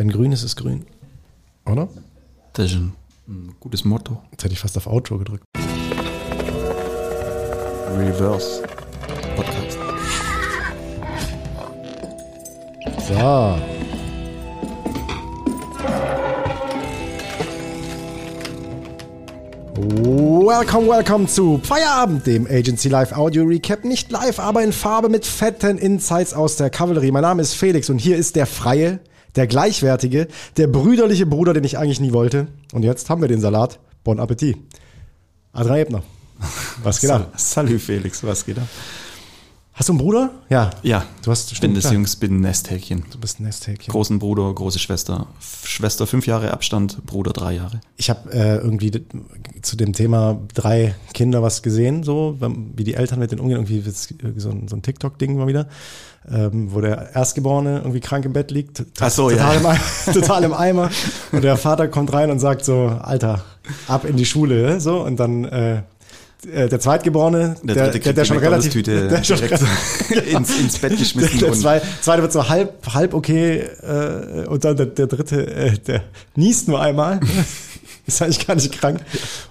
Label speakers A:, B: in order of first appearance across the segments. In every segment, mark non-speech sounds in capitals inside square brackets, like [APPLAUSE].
A: Wenn grün ist, ist grün. Oder?
B: Das ist ein, ein gutes Motto.
A: Jetzt hätte ich fast auf Outro gedrückt.
B: Reverse Podcast.
A: So. Welcome, welcome zu Feierabend, dem Agency Live Audio Recap. Nicht live, aber in Farbe mit fetten Insights aus der Kavallerie. Mein Name ist Felix und hier ist der Freie, der Gleichwertige, der brüderliche Bruder, den ich eigentlich nie wollte. Und jetzt haben wir den Salat. Bon Appetit. Adrian Ebner. Was geht ab?
B: Salut Felix, was geht ab?
A: Hast du einen Bruder? Ja.
B: Ja,
A: Du hast
B: bin
A: stimmt,
B: das
A: klar.
B: Jungs, bin ein Nesthäkchen.
A: Du bist ein Nesthäkchen.
B: Großen Bruder, große Schwester. Schwester fünf Jahre Abstand, Bruder drei Jahre.
A: Ich habe äh, irgendwie zu dem Thema drei Kinder was gesehen, so wie die Eltern mit denen umgehen. Irgendwie so ein, so ein TikTok-Ding mal wieder, ähm, wo der Erstgeborene irgendwie krank im Bett liegt,
B: Ach so,
A: total,
B: ja.
A: im, Ei- [LAUGHS] total im Eimer. Und der Vater kommt rein und sagt so, Alter, ab in die Schule, so und dann äh, der Zweitgeborene,
B: Der
A: der, der, der schon relativ,
B: McDonald's-Tüte
A: der schon
B: direkt [LAUGHS] ins, ins Bett geschmissen.
A: der zwei, zweite wird so halb, halb okay äh, und dann der, der dritte, äh, der niest nur einmal. [LAUGHS] [LAUGHS] Ist eigentlich gar nicht krank.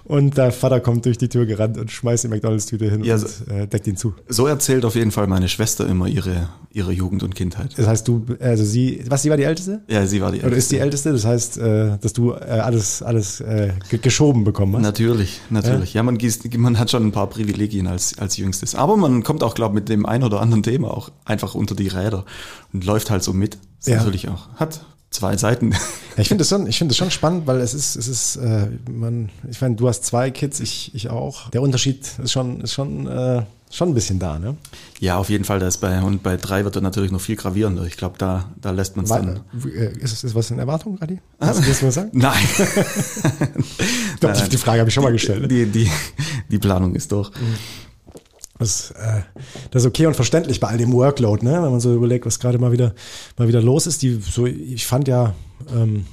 A: Und der Vater kommt durch die Tür gerannt und schmeißt die McDonalds-Tüte hin
B: Ja,
A: und
B: so-
A: äh, deckt ihn zu.
B: so erzählt auf jeden Fall meine Schwester immer ihre, ihre Jugend und Kindheit.
A: Das heißt, du, also sie, was, sie war die Älteste?
B: Ja, sie war die
A: Oder ist die Älteste? Das heißt, äh, dass du äh, alles, alles äh, ge- geschoben bekommen hast?
B: Natürlich, natürlich. Ja, man, gießt, man hat schon ein paar Privilegien als, als Jüngstes. Aber man kommt auch, glaube ich, mit dem ein oder anderen Thema auch einfach unter die Räder und läuft halt so mit. Das
A: Ja.
B: natürlich auch, hat zwei Seiten.
A: Ja, ich finde das schon, ich finde das schon spannend, weil es ist, es ist, äh, man, ich meine, du hast zwei Kids, ich, ich auch. Der Unterschied ist schon, ist schon, äh, schon ein bisschen da, ne?
B: Ja, auf jeden Fall. Da ist bei, und bei drei wird er natürlich noch viel gravierender. Ich glaube, da, da lässt man es dann.
A: Äh, ist, es- ist was in Erwartung, Adi? Hast du das mal sagen?
B: Nein. [LAUGHS]
A: Ich glaube, die, die Frage habe ich schon mal gestellt.
B: Die, die, die Planung ist durch.
A: Das, äh, das ist okay und verständlich bei all dem Workload, ne? wenn man so überlegt, was gerade mal wieder, mal wieder los ist. Die, so, ich fand ja, ähm,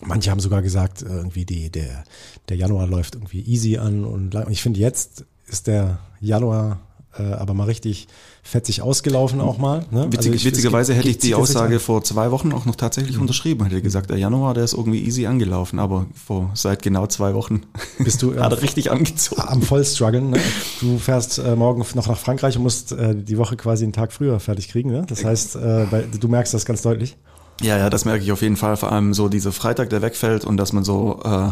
A: manche haben sogar gesagt, äh, irgendwie die, der, der Januar läuft irgendwie easy an und lang- ich finde jetzt ist der Januar aber mal richtig fetzig ausgelaufen auch mal. Ne?
B: Witzig,
A: Also ich-
B: witzigerweise
A: geht-
B: hätte ich die Aussage vor zwei Wochen auch noch tatsächlich unterschrieben. Hätte gesagt, der Januar, der ist irgendwie easy angelaufen, aber vor seit genau zwei Wochen [LAUGHS]
A: Bist du, äh, [LAUGHS]
B: hat er richtig angezogen.
A: am Vollstruggeln. Ne? Du fährst äh, morgen noch nach Frankreich und musst äh, die Woche quasi einen Tag früher fertig kriegen. Ne? Das heißt, äh, bei, du merkst das ganz deutlich.
B: Ja, ja, das merke ich auf jeden Fall. Vor allem so dieser Freitag, der wegfällt und dass man so äh,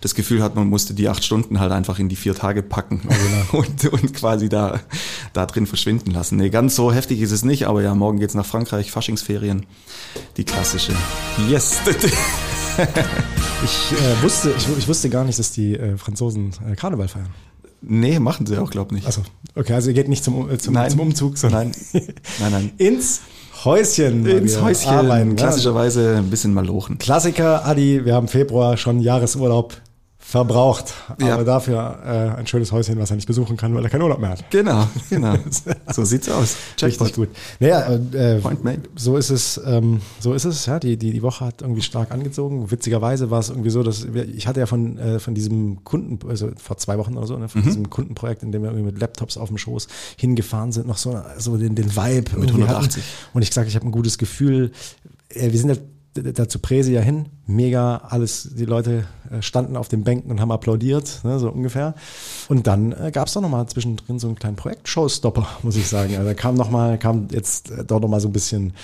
B: das Gefühl hat, man musste die acht Stunden halt einfach in die vier Tage packen [LAUGHS] und, und quasi da, da drin verschwinden lassen. Nee, ganz so heftig ist es nicht, aber ja, morgen geht's nach Frankreich, Faschingsferien. Die klassische. Yes. [LAUGHS]
A: Ich äh, wusste, ich, ich wusste gar nicht, dass die äh, Franzosen äh, Karneval feiern.
B: nee, machen sie auch, glaub nicht.
A: Also, okay, also ihr geht nicht zum, äh, zum,
B: Nein.
A: zum Umzug, sondern
B: Nein, nein, nein. [LAUGHS]
A: ins Häuschen.
B: Ins Häuschen,
A: arbeiten,
B: klassischerweise ein bisschen malochen.
A: Klassiker, Adi, wir haben Februar schon Jahresurlaub verbraucht.
B: Ja.
A: Aber dafür äh, ein schönes Häuschen, was er nicht besuchen kann, weil er keinen Urlaub mehr hat.
B: Genau, genau. [LAUGHS] So sieht's aus.
A: Richtig gut. Naja, äh,
B: Point made.
A: so ist es, ähm, so ist es, ja. Die, die, die Woche hat irgendwie stark angezogen. Witzigerweise war es irgendwie so, dass wir, ich hatte ja von, äh, von diesem Kunden, also vor zwei Wochen oder so, ne, von
B: Mhm.
A: diesem Kundenprojekt, in dem wir irgendwie mit Laptops auf dem Schoß hingefahren sind, noch so, so den, den Vibe
B: Mit
A: irgendwie
B: 180.
A: Hatten. Und ich sage, ich habe ein gutes Gefühl. Äh, wir sind ja dazu Präse ja hin, mega alles, die Leute äh, standen auf den Bänken und haben applaudiert, ne, so ungefähr. Und dann äh, gab es doch nochmal zwischendrin so einen kleinen Projekt-Showstopper, [LAUGHS] muss ich sagen. Also da kam noch mal, kam jetzt äh, doch nochmal so ein bisschen,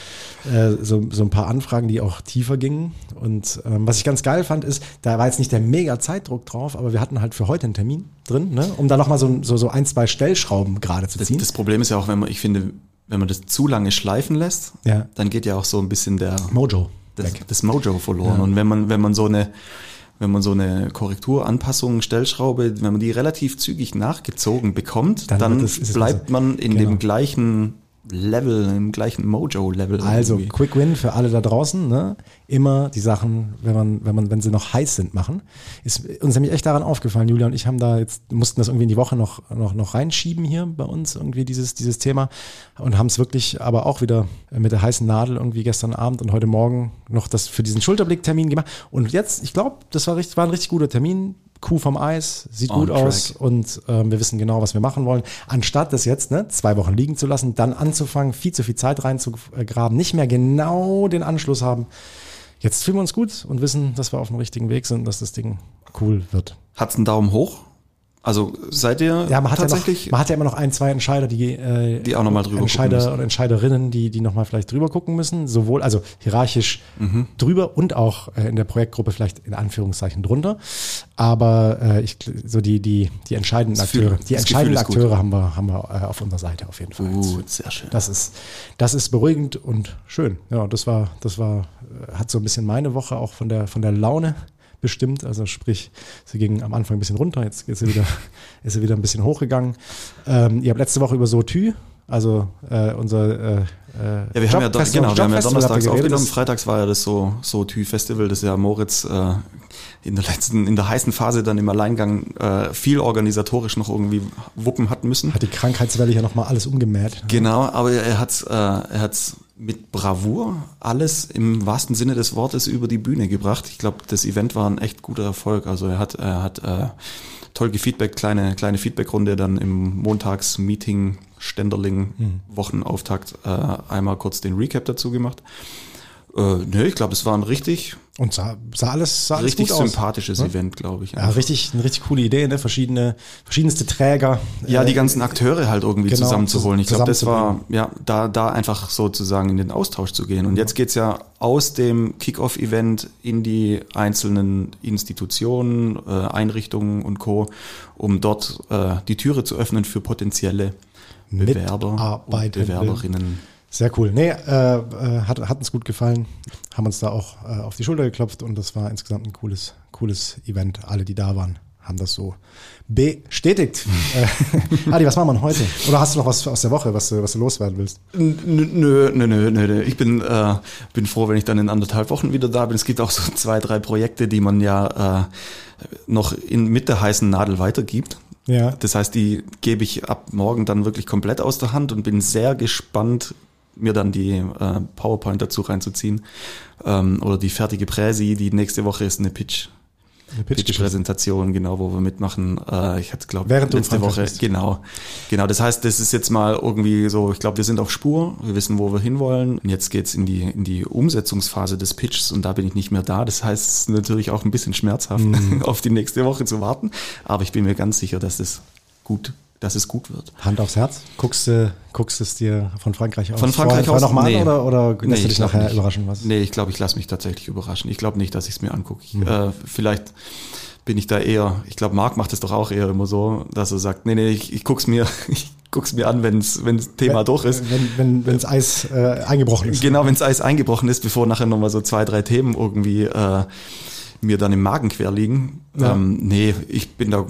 A: äh, so, so ein paar Anfragen, die auch tiefer gingen. Und ähm, was ich ganz geil fand, ist, da war jetzt nicht der mega Zeitdruck drauf, aber wir hatten halt für heute einen Termin drin, ne, um da nochmal so, so, so ein, zwei Stellschrauben gerade zu
B: Das,
A: ziehen.
B: das Problem ist ja auch, wenn man, ich finde, wenn man das zu lange schleifen lässt,
A: Ja.
B: dann geht ja auch so ein bisschen der
A: Mojo.
B: Das, das Mojo verloren. Und wenn man, wenn man so eine, wenn man so eine Korrektur, Anpassung, Stellschraube, wenn man die relativ zügig nachgezogen bekommt,
A: Dann
B: dann,
A: es
B: bleibt
A: besser.
B: man in
A: Genau.
B: dem gleichen Level, im gleichen Mojo-Level.
A: Also
B: irgendwie.
A: Quick Win für alle da draußen, ne? Immer die Sachen, wenn man, wenn man, wenn sie noch heiß sind, machen. Ist uns nämlich echt daran aufgefallen, Julia und ich haben da jetzt, mussten das irgendwie in die Woche noch, noch, noch reinschieben hier bei uns, irgendwie dieses, dieses Thema. Und haben es wirklich aber auch wieder mit der heißen Nadel irgendwie gestern Abend und heute Morgen noch das für diesen Schulterblick-Termin gemacht. Und jetzt, ich glaube, das war richtig, war ein richtig guter Termin. Kuh vom Eis, sieht
B: On
A: gut aus
B: track.
A: und ähm, wir wissen genau, was wir machen wollen. Anstatt das jetzt ne, zwei Wochen liegen zu lassen, dann anzufangen, viel zu viel Zeit reinzugraben, nicht mehr genau den Anschluss haben. jetzt fühlen wir uns gut und wissen, dass wir auf dem richtigen Weg sind, dass das Ding cool wird.
B: Hat's einen Daumen hoch? Also seid ihr
A: Ja, man hat,
B: tatsächlich
A: ja noch, man hat ja immer noch ein, zwei Entscheider, die, äh,
B: Die auch noch mal drüber gucken
A: Entscheider
B: müssen.
A: und Entscheiderinnen, die, die nochmal vielleicht drüber gucken müssen. Sowohl, also hierarchisch
B: Mhm.
A: drüber und auch äh, in der Projektgruppe vielleicht in Anführungszeichen drunter. Aber äh, ich, so die, die, die entscheidenden
B: Das
A: Akteure, die entscheidenden. Akteure haben wir, haben wir äh, auf unserer Seite auf jeden Fall.
B: Gut, sehr schön.
A: Das ist, das ist beruhigend und schön. Ja, das war, das war, äh, hat so ein bisschen meine Woche auch von der, von der Laune bestimmt. Also sprich, sie ging am Anfang ein bisschen runter, jetzt ist sie wieder, [LAUGHS] ist sie wieder ein bisschen hochgegangen. Ähm, ihr habt letzte Woche über Sotü, also äh, unser äh,
B: Ja, wir haben ja,
A: Jobfestival-
B: genau, wir haben ja donnerstags
A: geredet,
B: aufgenommen. Freitags war ja das so, so Tü Festival, das ja Moritz äh, in der letzten, in der heißen Phase dann im Alleingang äh, viel organisatorisch noch irgendwie wuppen hat müssen.
A: Hat die Krankheitswelle ja nochmal alles umgemäht.
B: Genau, aber er hat äh, er hat's mit Bravour alles im wahrsten Sinne des Wortes über die Bühne gebracht. Ich glaube, das Event war ein echt guter Erfolg. Also er hat er hat äh, toll gefeedback, kleine kleine Feedbackrunde dann im Montags-Meeting Ständerling Wochenauftakt äh, einmal kurz den Recap dazu gemacht. Äh, nee, ich glaube, es war ein richtig
A: Und sah, sah alles, sah alles
B: richtig
A: gut aus.
B: sympathisches Event, glaube ich.
A: Ja, richtig, eine richtig coole Idee, ne? Verschiedene, verschiedenste Träger.
B: Ja, die
A: Äh,
B: ganzen Akteure halt irgendwie
A: genau,
B: zusammenzuholen. Ich glaube, das war, ja, da, da einfach sozusagen in den Austausch zu gehen. Und jetzt geht's ja aus dem Kick-Off-Event in die einzelnen Institutionen, äh, Einrichtungen und Co., um dort äh, die Türe zu öffnen für potenzielle Bewerber und. Bewerberinnen.
A: Sehr cool. Nee, äh, äh, hat, hat uns gut gefallen. Haben uns da auch äh, auf die Schulter geklopft und das war insgesamt ein cooles, cooles Event. Alle, die da waren, haben das so bestätigt. [LAUGHS] äh, Adi, was machen wir heute? Oder hast du noch was aus der Woche, was du, was du loswerden willst?
B: Nö, nö, nö, nö, nö. Ich bin, äh, bin froh, wenn ich dann in anderthalb Wochen wieder da bin. Es gibt auch so zwei, drei Projekte, die man ja äh, noch in, mit der heißen Nadel weitergibt.
A: Ja.
B: Das heißt, die gebe ich ab morgen dann wirklich komplett aus der Hand und bin sehr gespannt, mir dann die äh, PowerPoint dazu reinzuziehen. Ähm, oder die fertige Präsi, die nächste Woche ist eine Pitch.
A: Eine.
B: Pitch-Präsentation, genau, wo wir mitmachen. Äh, ich hatte, glaube
A: in
B: letzte Woche.
A: bist.
B: Genau. Genau. Das heißt, das ist jetzt mal irgendwie so, ich glaube, wir sind auf Spur, wir wissen, wo wir hinwollen. Und jetzt geht's in die, in die Umsetzungsphase des Pitches und da bin ich nicht mehr da. Das heißt, es ist natürlich auch ein bisschen schmerzhaft,
A: Mhm. [LAUGHS]
B: auf die nächste Woche zu warten. Aber ich bin mir ganz sicher, dass es gut, dass es gut wird.
A: Hand aufs Herz. Guckst du guckst es dir von Frankreich aus
B: Von Frankreich
A: vorher,
B: aus?
A: nochmal
B: Nee.
A: an oder, oder lässt
B: Nee,
A: du
B: ich
A: dich nachher überraschen? Was?
B: Nee, ich glaube, ich lasse mich tatsächlich überraschen. Ich glaube nicht, dass ich es mir angucke.
A: Mhm.
B: äh, vielleicht bin ich da eher, ich glaube, Marc macht es doch auch eher immer so, dass er sagt, nee, nee, ich, ich guck's mir, [LAUGHS] ich guck's mir an, wenn's wenn's Thema durch ist.
A: Wenn, wenn, wenn's Eis äh, eingebrochen ist.
B: Genau, wenn's Eis eingebrochen ist, bevor nachher nochmal so zwei, drei Themen irgendwie äh, mir dann im Magen quer liegen.
A: Ja.
B: Ähm, nee, ich bin da,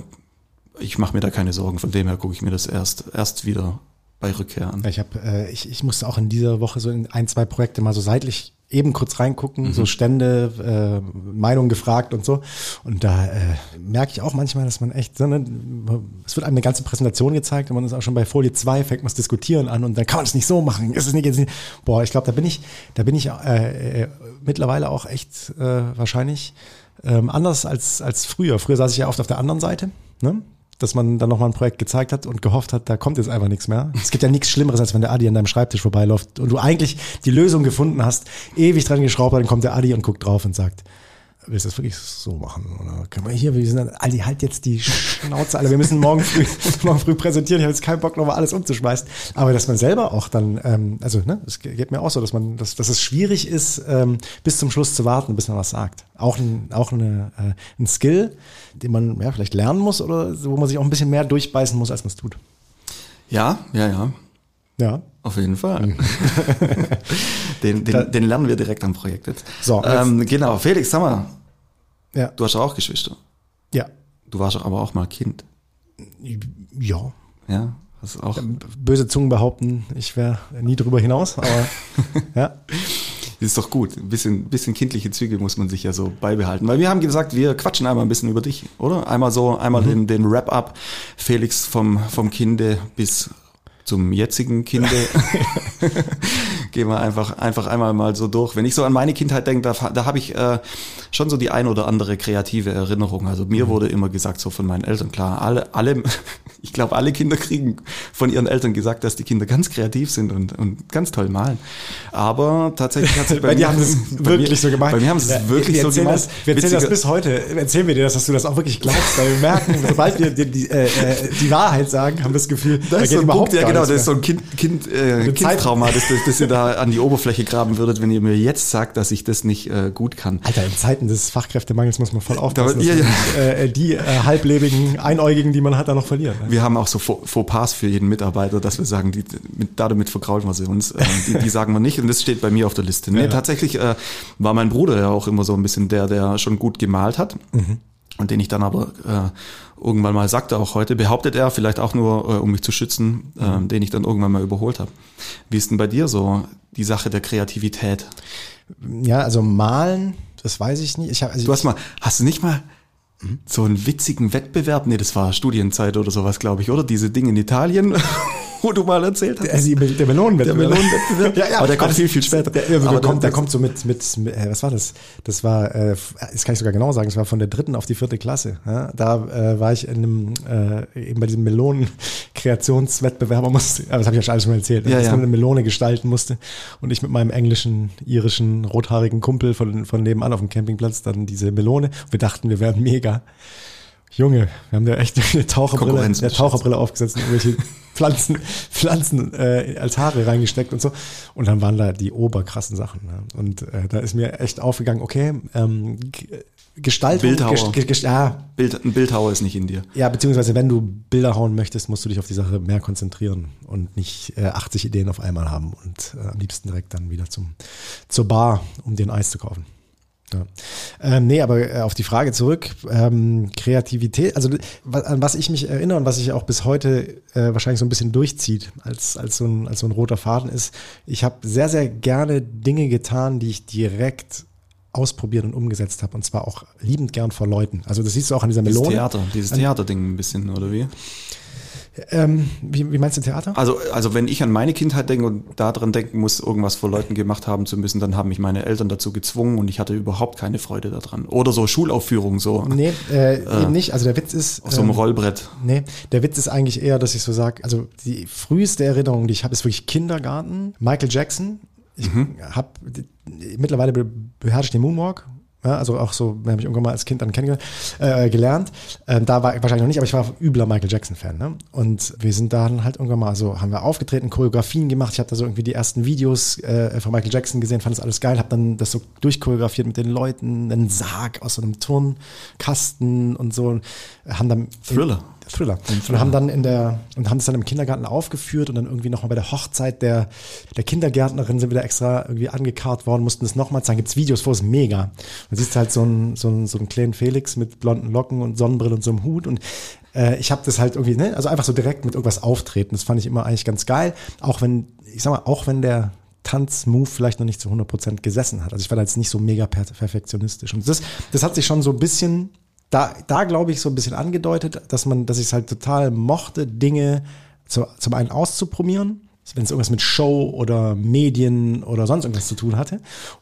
B: ich mache mir da keine Sorgen. Von dem her gucke ich mir das erst erst wieder bei Rückkehr an.
A: Ich, hab, äh, ich, ich musste auch in dieser Woche so in ein, zwei Projekte mal so seitlich eben kurz reingucken, so Stände, äh, Meinung gefragt und so. Und da äh, merke ich auch manchmal, dass man echt, so, ne, es wird einem eine ganze Präsentation gezeigt und man ist auch schon bei Folie 2, fängt man das Diskutieren an und dann kann man es nicht so machen. Ist es nicht jetzt nicht. Boah, ich glaube, da bin ich, da bin ich äh, äh, mittlerweile auch echt äh, wahrscheinlich ähm, anders als, als früher. Früher saß ich ja oft auf der anderen Seite, ne? Dass man dann nochmal ein Projekt gezeigt hat und gehofft hat, da kommt jetzt einfach nichts mehr. Es gibt ja nichts Schlimmeres, als wenn der Adi an deinem Schreibtisch vorbeiläuft und du eigentlich die Lösung gefunden hast, ewig dran geschraubt, dann kommt der Adi und guckt drauf und sagt, willst du das wirklich so machen? Oder können wir hier, wir sind, Adi, halt jetzt die Schnauze, alle, wir müssen morgen früh, [LAUGHS] [LAUGHS] morgen früh präsentieren, ich habe jetzt keinen Bock, nochmal alles umzuschmeißen. Aber dass man selber auch dann, ähm, also, ne, es geht mir auch so, dass man, dass, dass es schwierig ist, ähm, bis zum Schluss zu warten, bis man was sagt. Auch ein, auch eine, äh, ein Skill, den man ja, vielleicht lernen muss oder wo man sich auch ein bisschen mehr durchbeißen muss, als man es tut.
B: Ja, ja, ja.
A: Ja.
B: Auf jeden Fall. [LAUGHS] den,
A: Da-
B: den, den lernen wir direkt am Projekt jetzt.
A: So,
B: ähm, genau. Felix, sag mal,
A: Ja.
B: du hast doch auch Geschwister.
A: Ja.
B: Du warst doch aber auch mal Kind.
A: Ja.
B: Ja, hast auch.
A: Böse Zungen behaupten, ich wäre nie drüber hinaus, aber [LAUGHS] ja.
B: Ist doch gut. Ein bisschen, bisschen kindliche Züge muss man sich ja so beibehalten. Weil wir haben gesagt, wir quatschen einmal ein bisschen über dich, oder? Einmal so, einmal
A: Mhm.
B: den, den Wrap-up. Felix vom, vom Kinde bis zum jetzigen Kinde. [LAUGHS] gehen wir einfach, einfach einmal mal so durch. Wenn ich so an meine Kindheit denke, da, da habe ich äh, schon so die ein oder andere kreative Erinnerung. Also mir mhm. wurde immer gesagt, so von meinen Eltern, klar, alle, alle, [LAUGHS] ich glaube, alle Kinder kriegen von ihren Eltern gesagt, dass die Kinder ganz kreativ sind und, und ganz toll malen. Aber tatsächlich hat
A: es bei, bei mir haben es [LAUGHS] wirklich mir, so gemacht.
B: Bei mir haben sie es ja, wirklich so gemacht. Das,
A: wir erzählen das bis heute. Erzählen wir dir das, dass du das auch wirklich glaubst, weil wir merken, sobald wir die, die, äh, äh, die Wahrheit sagen, haben wir das Gefühl,
B: das da ist so ein Punkt, ja genau, das ist so ein Kind, kind, äh, Kindtrauma, das, das, das ihr da an die Oberfläche graben würdet, wenn ihr mir jetzt sagt, dass ich das nicht äh, gut kann.
A: Alter, in Zeiten des Fachkräftemangels muss man voll aufpassen, da, ja, ja. Äh, die äh, halblebigen Einäugigen, die man hat, da noch verlieren.
B: Ne? Wir haben auch so Fauxpas für jeden Mitarbeiter, dass wir sagen, die, mit, damit verkraulen wir sie uns. Äh, die, die, sagen wir nicht und das steht bei mir auf der Liste. Nee, ja, tatsächlich äh, war mein Bruder ja auch immer so ein bisschen der, der schon gut gemalt hat. Mhm und den ich dann aber äh, irgendwann mal sagte, auch heute, behauptet er, vielleicht auch nur, äh, um mich zu schützen, äh, den ich dann irgendwann mal überholt habe. Wie ist denn bei dir so die Sache der Kreativität?
A: Ja, also malen, das weiß ich nicht. Ich
B: hab, also du hast mal, hast du nicht mal so einen witzigen Wettbewerb? Nee, das war Studienzeit oder sowas, glaube ich, oder? Diese Dinge in Italien, [LAUGHS] [LAUGHS] wo du mal erzählt hast.
A: Der, der Melonenwettbewerb. Der Melonenwettbewerb.
B: ja, ja, aber der kommt viel, viel später.
A: Der, der, der kommt, der kommt so mit, mit, mit äh, was war das? Das war, äh, das kann ich sogar genau sagen, das war von der dritten auf die vierte Klasse. Ja? Da äh, war ich in einem, äh, eben bei diesem Melonen-Kreationswettbewerb, aber das habe ich ja schon alles schon erzählt, ja, dass ja. man eine Melone gestalten musste und ich mit meinem englischen, irischen, rothaarigen Kumpel von, von nebenan auf dem Campingplatz dann diese Melone. Wir dachten, wir wären mega. Junge, wir haben da echt eine [LAUGHS] Taucherbrille, eine Taucherbrille aufgesetzt und irgendwelche [LAUGHS] Pflanzen, Pflanzen äh, Altare reingesteckt und so. Und dann waren da die oberkrassen Sachen. Ne? Und äh, da ist mir echt aufgegangen, okay, ähm, Gestaltung.
B: Bildhauer. Gest, gest, ja. Bild, ein Bildhauer ist nicht in dir.
A: Ja, beziehungsweise wenn du Bilder hauen möchtest, musst du dich auf die Sache mehr konzentrieren und nicht äh, 80 Ideen auf einmal haben und äh, am liebsten direkt dann wieder zum, zur Bar, um den Eis zu kaufen. Ja. Ähm, nee, aber äh, auf die Frage zurück, ähm, Kreativität, also an was ich mich erinnere und was sich auch bis heute äh, wahrscheinlich so ein bisschen durchzieht als, als, so ein, als so ein roter Faden ist, ich habe sehr, sehr gerne Dinge getan, die ich direkt ausprobiert und umgesetzt habe und zwar auch liebend gern vor Leuten. Also das siehst du auch an dieser Melone.
B: Dieses Theater, dieses Theaterding ein bisschen, oder wie?
A: Ähm, wie, wie, meinst du Theater?
B: Also, also wenn ich an meine Kindheit denke und daran denken muss, irgendwas vor Leuten gemacht haben zu müssen, dann haben mich meine Eltern dazu gezwungen und ich hatte überhaupt keine Freude daran. Oder so Schulaufführungen so.
A: Nee, äh, [LAUGHS] äh, eben nicht. Also der Witz ist.
B: Auf so einem ähm, Rollbrett.
A: Nee, der Witz ist eigentlich eher, dass ich so sage, also die früheste Erinnerung, die ich habe, ist wirklich Kindergarten. Michael Jackson. Ich mhm. habe mittlerweile beherrsche ich den Moonwalk ja, also auch so, habe ich irgendwann mal als Kind dann kennengelernt, äh, gelernt. Ähm, da war ich wahrscheinlich noch nicht, aber ich war übler Michael Jackson-Fan. Ne? Und wir sind dann halt irgendwann mal so, haben wir aufgetreten, Choreografien gemacht. Ich habe da so irgendwie die ersten Videos äh, von Michael Jackson gesehen, fand das alles geil, habe dann das so durchchoreografiert mit den Leuten, einen Sarg aus so einem Turnkasten und so. Haben dann
B: Thriller.
A: Thriller. Und haben dann in der, und haben es dann im Kindergarten aufgeführt und dann irgendwie nochmal bei der Hochzeit der, der Kindergärtnerin sind wir da extra irgendwie angekarrt worden, mussten es nochmal zeigen. Gibt's Videos vor, ist mega. Man siehst halt so einen, so einen, so einen kleinen Felix mit blonden Locken und Sonnenbrille und so einem Hut und äh, ich habe das halt irgendwie, ne, also einfach so direkt mit irgendwas auftreten. Das fand ich immer eigentlich ganz geil. Auch wenn, ich sag mal, auch wenn der Tanzmove vielleicht noch nicht zu 100% gesessen hat. Also ich war da jetzt nicht so mega perfektionistisch. Und das, das hat sich schon so ein bisschen da, da glaube ich, so ein bisschen angedeutet, dass man, dass ich es halt total mochte, Dinge zu, zum einen auszuprobieren, wenn es irgendwas mit Show oder Medien oder sonst irgendwas zu tun hatte.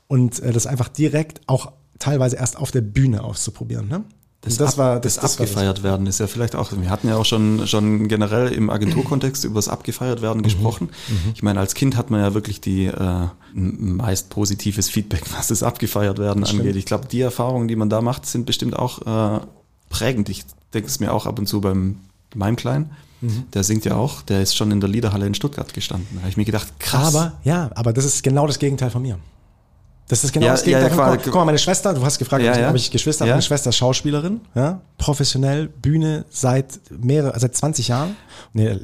A: Und äh, das einfach direkt auch teilweise erst auf der Bühne auszuprobieren. Ne?
B: Das, das, ab, war, das, das abgefeiert werden ist ja vielleicht auch, wir hatten ja auch schon, schon generell im Agenturkontext über das abgefeiert werden mhm. gesprochen. Mhm. Ich meine, als Kind hat man ja wirklich die äh, meist positives Feedback, [LAUGHS] was das abgefeiert werden das angeht. Ich glaube, die Erfahrungen, die man da macht, sind bestimmt auch äh, prägend. Ich denke es mir auch ab und zu beim meinem Kleinen. Mhm. Der singt ja auch, der ist schon in der Liederhalle in Stuttgart gestanden. Da habe ich mir gedacht, krass.
A: Aber, ja, aber das ist genau das Gegenteil von mir. Das ist genau ja, das Gegenteil. Ja, ja, guck, guck, mal, meine Schwester, du hast gefragt, ja, ja. habe ich Geschwister, meine Schwester ist Schauspielerin, ja, professionell, Bühne seit mehrere, seit 20 Jahren, nee,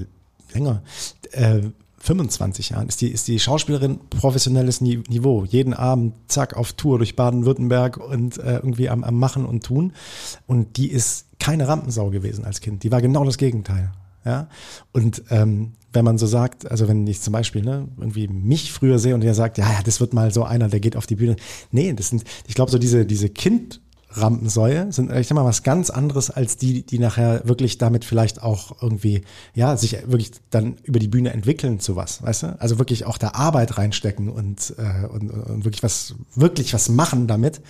A: länger, äh, 25 Jahren ist die, ist die Schauspielerin professionelles Niveau. Jeden Abend, zack, auf Tour durch Baden-Württemberg und äh, irgendwie am, am Machen und Tun. Und die ist keine Rampensau gewesen als Kind. Die war genau das Gegenteil. Ja. Und ähm, wenn man so sagt, also wenn ich zum Beispiel ne, irgendwie mich früher sehe und der sagt, ja, ja, das wird mal so einer, der geht auf die Bühne. Nee, das sind, ich glaube, so diese, diese Kind Rampensäue sind, ich sag mal, was ganz anderes als die, die nachher wirklich damit vielleicht auch irgendwie, ja, sich wirklich dann über die Bühne entwickeln zu was, weißt du? Also wirklich auch da Arbeit reinstecken und, äh, und, und wirklich was, wirklich was machen damit.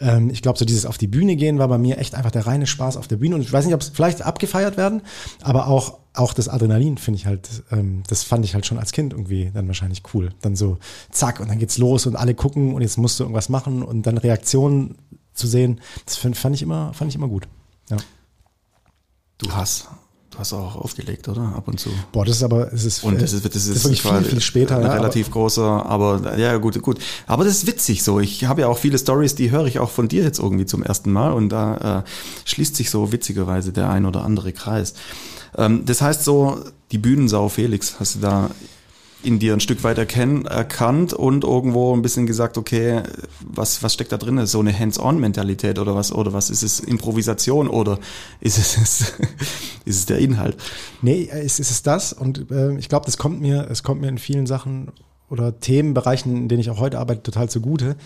A: Ähm, ich glaube, so dieses auf die Bühne gehen war bei mir echt einfach der reine Spaß auf der Bühne. Und ich weiß nicht, ob es vielleicht abgefeiert werden, aber auch, auch das Adrenalin finde ich halt, ähm, das fand ich halt schon als Kind irgendwie dann wahrscheinlich cool. Dann so, zack, und dann geht's los und alle gucken und jetzt musst du irgendwas machen und dann Reaktionen zu sehen, das fand ich immer, fand ich immer gut. Ja.
B: Du hast, du hast auch aufgelegt, oder? Ab und zu.
A: Boah, das ist aber, es ist,
B: und das ist, das ist, das ist
A: wirklich viel, viel später.
B: Ein
A: ja,
B: relativ großer, aber ja, gut, gut. Aber das ist witzig so. Ich habe ja auch viele Stories, die höre ich auch von dir jetzt irgendwie zum ersten Mal und da äh, schließt sich so witzigerweise der ein oder andere Kreis. Ähm, das heißt so, die Bühnensau Felix, hast du da in dir ein Stück weit erkennen, erkannt und irgendwo ein bisschen gesagt, okay, was, was steckt da drin? So eine Hands-on-Mentalität oder was? Oder was ist es? Improvisation oder ist es, [LAUGHS] ist es der Inhalt?
A: Nee, es ist das und äh, ich glaube, das kommt mir, es kommt mir in vielen Sachen oder Themenbereichen, in denen ich auch heute arbeite, total zugute,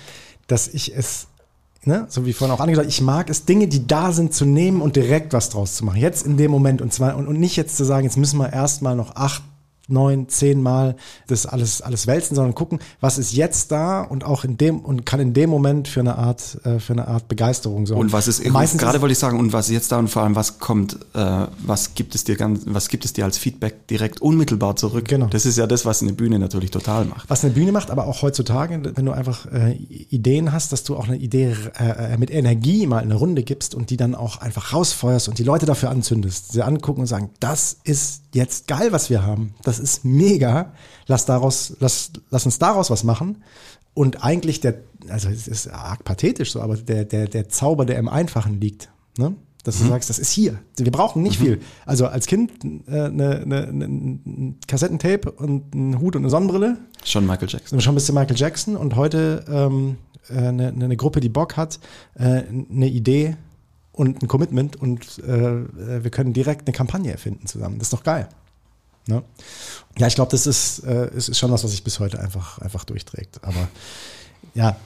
A: dass ich es Ne, so wie vorhin auch angedeutet, ich mag es, Dinge, die da sind, zu nehmen und direkt was draus zu machen. Jetzt in dem Moment und zwar und, und nicht jetzt zu sagen, jetzt müssen wir erstmal noch acht neun, zehn Mal das alles, alles wälzen, sondern gucken, was ist jetzt da und auch in dem und kann in dem Moment für eine Art, äh, für eine Art Begeisterung sorgen.
B: Und was ist, meistens gerade wollte ich sagen, und was ist jetzt da und vor allem, was kommt, äh, was gibt es dir ganz, was gibt es dir als Feedback direkt unmittelbar zurück?
A: Genau.
B: Das ist ja das, was eine Bühne natürlich total macht.
A: Was eine Bühne macht, aber auch heutzutage, wenn du einfach äh, Ideen hast, dass du auch eine Idee äh, mit Energie mal in eine Runde gibst und die dann auch einfach rausfeuerst und die Leute dafür anzündest, sie angucken und sagen, das ist jetzt geil, was wir haben. Das ist mega. Lass daraus, lass, lass uns daraus was machen. Und eigentlich der, also es ist arg pathetisch so, aber der, der, der Zauber, der im Einfachen liegt. Ne? Dass mhm. du sagst, das ist hier. Wir brauchen nicht mhm. viel. Also als Kind äh, ne, ne, ne, ein Kassettentape und ein Hut und eine Sonnenbrille.
B: Schon Michael Jackson.
A: Schon ein bisschen Michael Jackson. Und heute ähm, äh, eine, eine Gruppe, die Bock hat, äh, eine Idee und ein Commitment und äh, wir können direkt eine Kampagne erfinden zusammen. Das ist doch geil. Ne? Ja, ich glaube, das ist, äh, ist, ist schon was, was sich bis heute einfach, einfach durchträgt. Aber ja,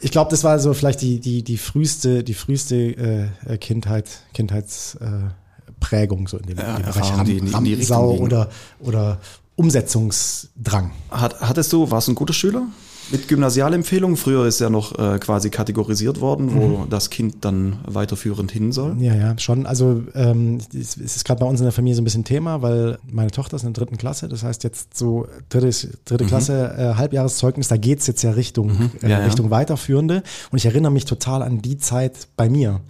A: ich glaube, das war so vielleicht die, die, die früheste, die früheste äh, Kindheit, Kindheitsprägung so in dem, ja, in dem Bereich Ram, die, in die Sau oder, oder Umsetzungsdrang.
B: Hat, hattest du, warst du ein guter Schüler? Mit Gymnasialempfehlung, früher ist ja noch äh, quasi kategorisiert worden, wo mhm. das Kind dann weiterführend hin soll.
A: Ja, ja, schon. Also ähm, es ist gerade bei uns in der Familie so ein bisschen Thema, weil meine Tochter ist in der dritten Klasse, das heißt jetzt so dritte, dritte mhm. Klasse, äh, Halbjahreszeugnis, da geht's jetzt ja Richtung, mhm. äh, ja, Richtung ja. Weiterführende. Und ich erinnere mich total an die Zeit bei mir.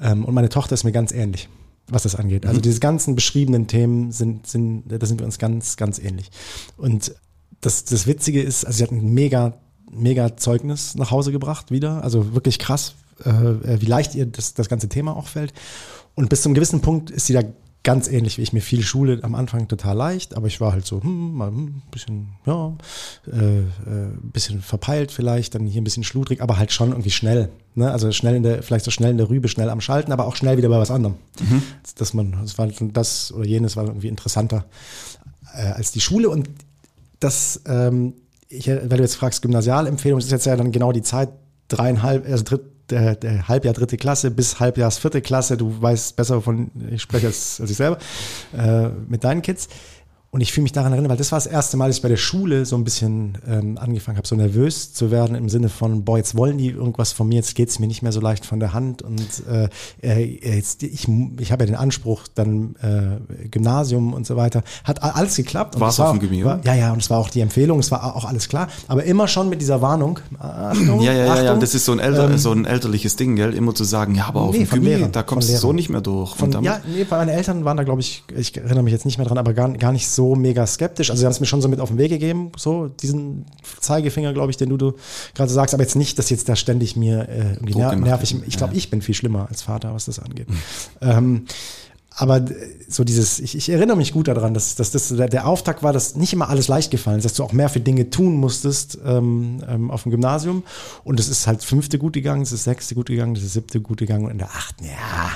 A: Ähm, und meine Tochter ist mir ganz ähnlich was das angeht. Also mhm. diese ganzen beschriebenen Themen sind, sind, da sind wir uns ganz, ganz ähnlich. Und das, das Witzige ist, also sie hat ein mega, mega Zeugnis nach Hause gebracht wieder. Also wirklich krass, äh, wie leicht ihr das, das ganze Thema auch fällt. Und bis zum gewissen Punkt ist sie da ganz ähnlich wie ich. Mir viel Schule am Anfang total leicht, aber ich war halt so, hm, mal ein hm, bisschen, ja, äh, äh, bisschen verpeilt vielleicht, dann hier ein bisschen schludrig, aber halt schon irgendwie schnell. Ne? Also schnell in der, vielleicht so schnell in der Rübe, schnell am Schalten, aber auch schnell wieder bei was anderem. Mhm. Dass man, das war das oder jenes war irgendwie interessanter äh, als die Schule. Und das, ähm, ich, weil du jetzt fragst, Gymnasialempfehlung, das ist jetzt ja dann genau die Zeit, dreieinhalb, also dritt, der Halbjahr dritte Klasse bis Halbjahrs vierte Klasse. Du weißt besser, von ich spreche als, als ich selber, äh, mit deinen Kids. Und ich fühle mich daran erinnern, weil das war das erste Mal, dass ich bei der Schule so ein bisschen ähm, angefangen habe, so nervös zu werden im Sinne von, boah, jetzt wollen die irgendwas von mir, jetzt geht's mir nicht mehr so leicht von der Hand. Und äh, äh jetzt, ich, ich habe ja den Anspruch, dann äh, Gymnasium und so weiter. Hat alles geklappt.
B: War's war auf dem Gymnasium?
A: Ja, ja, und es war auch die Empfehlung, es war auch alles klar. Aber immer schon mit dieser Warnung.
B: Achtung, ja, ja, ja, ja, das ist so ein, älter, ähm, so ein elterliches Ding, gell? Immer zu sagen, ja, aber auf nee, dem Gymnasium, da kommst du so nicht mehr durch.
A: Von, ja, nee, weil meine Eltern waren da, glaube ich, ich erinnere mich jetzt nicht mehr dran, aber gar, gar nicht so mega skeptisch. Also sie haben es mir schon so mit auf den Weg gegeben, so diesen Zeigefinger, glaube ich, den du, du gerade sagst. Aber jetzt nicht, dass jetzt da ständig mir äh, irgendwie ner nervig. Ich glaube, ja. ich bin viel schlimmer als Vater, was das angeht. Mhm. Ähm, aber so dieses, ich, ich, erinnere mich gut daran, dass, dass das der Auftakt war, dass nicht immer alles leicht gefallen ist, dass du auch mehr für Dinge tun musstest ähm, ähm, auf dem Gymnasium. Und es ist halt fünfte gut gegangen, es ist sechste gut gegangen, es ist siebte gut gegangen und in der achten, ja,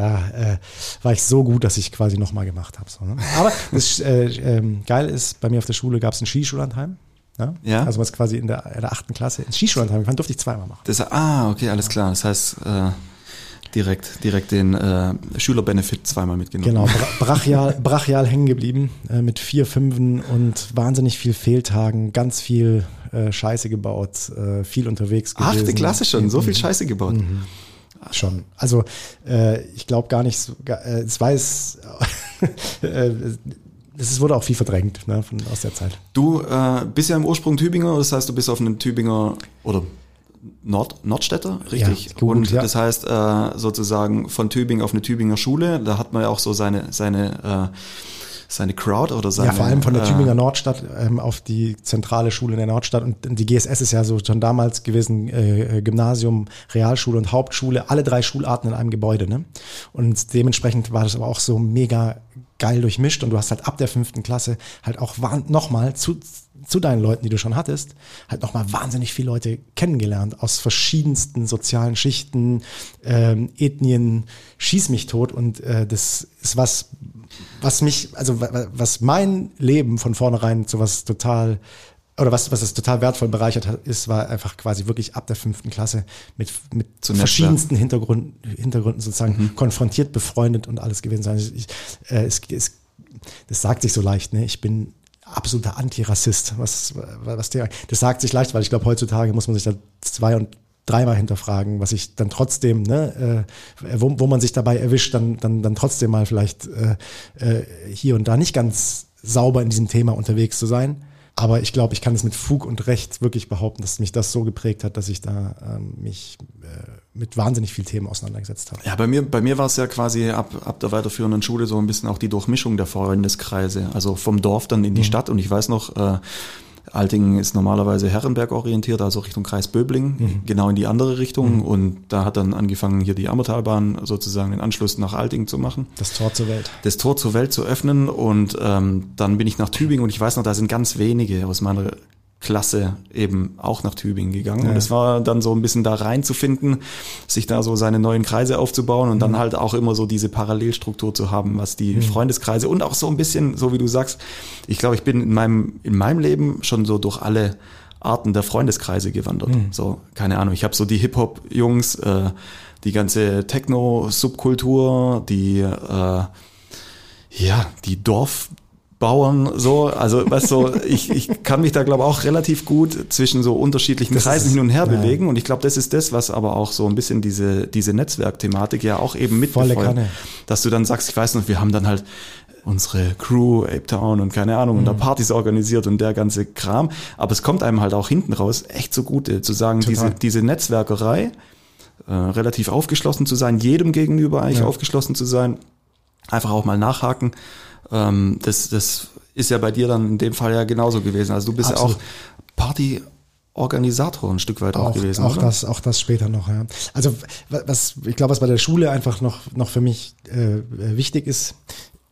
A: da äh, war ich so gut, dass ich quasi nochmal gemacht habe. So, ne? Aber das äh, ähm, geil ist, bei mir auf der Schule gab es ein Skischullandheim. Ja?
B: Ja.
A: Also was quasi in der, in der achten Klasse ins Skischullandheim gefahren, durfte ich zweimal machen.
B: Das, ah, okay, alles klar. Das heißt, äh, direkt, direkt den äh, Schülerbenefit zweimal mitgenommen.
A: Genau, bra- brachial, brachial hängen geblieben äh, mit vier Fünfen und wahnsinnig viel Fehltagen, ganz viel äh, Scheiße gebaut, äh, viel unterwegs gewesen.
B: Achte Klasse schon, so viel
A: Mhm.
B: Scheiße gebaut.
A: Schon. Also äh, ich glaube gar nicht so, äh, es weiß, [LAUGHS] äh, es wurde auch viel verdrängt ne, von, aus der Zeit.
B: Du äh, bist ja im Ursprung Tübinger, das heißt, du bist auf einem Tübinger oder Nord, Nordstädter, richtig?
A: Ja, gut,
B: Und
A: ja.
B: das heißt äh, sozusagen von Tübingen auf eine Tübinger Schule, da hat man ja auch so seine, seine, äh, seine Crowd oder seine.
A: Ja, vor allem von der
B: äh,
A: Tübinger Nordstadt ähm, auf die zentrale Schule in der Nordstadt. Und die GSS ist ja so schon damals gewesen, äh, Gymnasium, Realschule und Hauptschule, alle drei Schularten in einem Gebäude. Ne? Und dementsprechend war das aber auch so mega geil durchmischt. Und du hast halt ab der fünften Klasse halt auch nochmal zu, zu deinen Leuten, die du schon hattest, halt nochmal wahnsinnig viele Leute kennengelernt aus verschiedensten sozialen Schichten, ähm, Ethnien, schieß mich tot. Und äh, das ist was, was mich, also wa- wa- was mein Leben von vornherein zu was total oder was, was es total wertvoll bereichert hat, ist, war einfach quasi wirklich ab der fünften Klasse mit, mit
B: Zu
A: verschiedensten Hintergründen, Hintergründen sozusagen konfrontiert, befreundet und alles gewesen sein. Ich, äh, es, es, das sagt sich so leicht, ne? Ich bin absoluter Antirassist. Was, was der, das sagt sich leicht, weil ich glaube, heutzutage muss man sich da zwei und dreimal hinterfragen, was ich dann trotzdem, ne, äh, wo, wo man sich dabei erwischt, dann, dann, dann trotzdem mal vielleicht äh, äh, hier und da nicht ganz sauber in diesem Thema unterwegs zu sein. Aber ich glaube, ich kann es mit Fug und Recht wirklich behaupten, dass mich das so geprägt hat, dass ich da ähm, mich mit wahnsinnig vielen Themen auseinandergesetzt habe.
B: Ja, bei mir, bei mir war es ja quasi ab, ab der weiterführenden Schule so ein bisschen auch die Durchmischung der Freundeskreise. Also vom Dorf dann in die Stadt. Und ich weiß noch, äh, Altingen ist normalerweise Herrenberg orientiert, also Richtung Kreis Böbling, genau in die andere Richtung. Und da hat dann angefangen, hier die Ammertalbahn sozusagen den Anschluss nach Altingen zu machen.
A: Das Tor zur Welt.
B: das Tor zur Welt zu öffnen und ähm, dann bin ich nach Tübingen und ich weiß noch, da sind ganz wenige aus meiner Klasse eben auch nach Tübingen gegangen
A: Ja.
B: und es war dann so ein bisschen da reinzufinden, sich da so seine neuen Kreise aufzubauen und
A: Mhm.
B: dann halt auch immer so diese Parallelstruktur zu haben, was die Freundeskreise und auch so ein bisschen, so wie du sagst, ich glaube, ich bin in meinem, in meinem Leben schon so durch alle Arten der Freundeskreise gewandert.
A: Mhm.
B: So, keine Ahnung, ich habe so die Hip-Hop-Jungs, äh, die ganze Techno-Subkultur, die äh, ja, die Dorfbauern so, also weißt so, ich, ich kann mich da glaube auch relativ gut zwischen so unterschiedlichen
A: Das
B: Kreisen
A: ist-
B: hin und her
A: ja.
B: bewegen und ich glaube, das ist das, was aber auch so ein bisschen diese diese Netzwerkthematik ja auch eben mit
A: Volle
B: befeuert.
A: Kanne.
B: dass du dann sagst, ich weiß noch, wir haben dann halt unsere Crew, Ape Town und keine Ahnung, und
A: Mhm.
B: da Partys organisiert und der ganze Kram. Aber es kommt einem halt auch hinten raus echt zugute, zu sagen,
A: Total.
B: diese, diese Netzwerkerei, äh, relativ aufgeschlossen zu sein, jedem gegenüber eigentlich
A: Ja.
B: aufgeschlossen zu sein, einfach auch mal nachhaken. Ähm, das, das ist ja bei dir dann in dem Fall ja genauso gewesen. Also du bist
A: Absolut.
B: ja auch Partyorganisator ein Stück weit auch,
A: auch,
B: gewesen,
A: auch
B: oder?
A: das, auch das später noch. Ja. Also wa- was ich glaube, was bei der Schule einfach noch noch für mich äh, wichtig ist.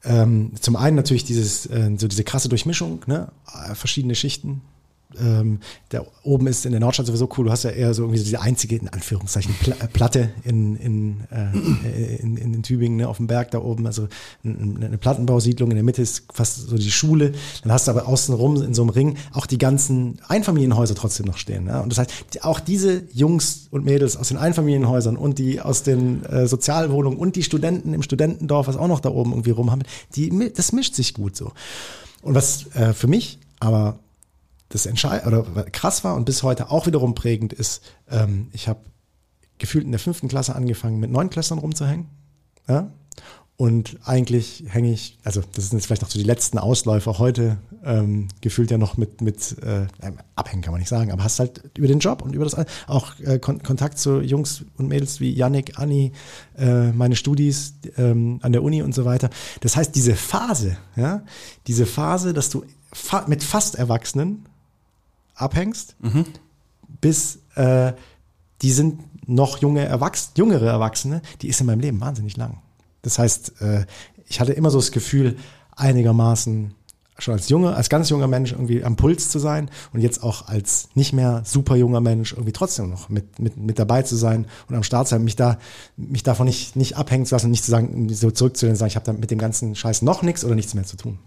A: Ähm, zum einen natürlich dieses äh, so diese krasse Durchmischung, ne, Äh, verschiedene Schichten. Ähm, da oben ist in der Nordstadt sowieso cool. Du hast ja eher so irgendwie so diese einzige in Anführungszeichen Pla äh, Platte in in, äh, in, in, in Tübingen ne, auf dem Berg da oben, also n- n- eine Plattenbausiedlung. In der Mitte ist fast so die Schule. Dann hast du aber außenrum in so einem Ring auch die ganzen Einfamilienhäuser trotzdem noch stehen. Ne? Und das heißt, auch diese Jungs und Mädels aus den Einfamilienhäusern und die aus den äh, Sozialwohnungen und die Studenten im Studentendorf, was auch noch da oben irgendwie rum haben, die, das mischt sich gut so. Und was äh, für mich aber das entscheid oder krass war und bis heute auch wiederum prägend ist, ähm, ich habe gefühlt in der fünften Klasse angefangen, mit Neunklässlern rumzuhängen. Ja? Und eigentlich hänge ich, also das sind jetzt vielleicht noch so die letzten Ausläufer heute, ähm, gefühlt ja noch mit, mit äh, abhängen kann man nicht sagen, aber hast halt über den Job und über das auch äh, Kon Kontakt zu Jungs und Mädels wie Yannick, Anni, äh, meine Studis ähm, an der Uni und so weiter. Das heißt, diese Phase, ja, diese Phase, dass du fa mit fast Erwachsenen abhängst, bis äh, die sind noch junge Erwachs jüngere Erwachsene, die ist in meinem Leben wahnsinnig lang. Das heißt, äh, ich hatte immer so das Gefühl, einigermaßen schon als junger, als ganz junger Mensch irgendwie am Puls zu sein und jetzt auch als nicht mehr super junger Mensch irgendwie trotzdem noch mit, mit, mit dabei zu sein und am Start sein, mich da, mich davon nicht, nicht abhängen zu lassen und nicht zu sagen, so zurückzulehnen und sagen, ich habe da mit dem ganzen Scheiß noch nichts oder nichts mehr zu tun.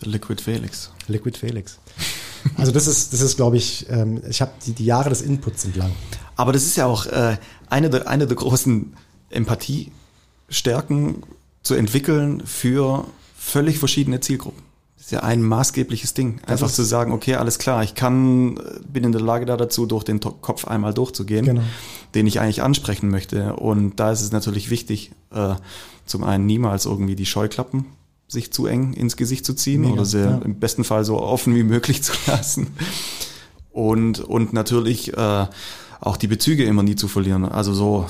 B: Liquid Felix.
A: Liquid Felix. Also das ist, das ist, glaube ich, ähm, ich habe die, die Jahre des Inputs sind lang.
B: Aber das ist ja auch äh, eine, der, eine der großen Empathiestärken zu entwickeln für völlig verschiedene Zielgruppen. Das ist ja ein maßgebliches Ding. Einfach zu sagen, okay, alles klar, ich kann, bin in der Lage da dazu, durch den Kopf einmal durchzugehen, genau. den ich eigentlich ansprechen möchte. Und da ist es natürlich wichtig, äh, zum einen niemals irgendwie die Scheuklappen sich zu eng ins Gesicht zu ziehen Mega, oder sie ja. im besten Fall so offen wie möglich zu lassen. Und, und natürlich äh, auch die Bezüge immer nie zu verlieren. Also so,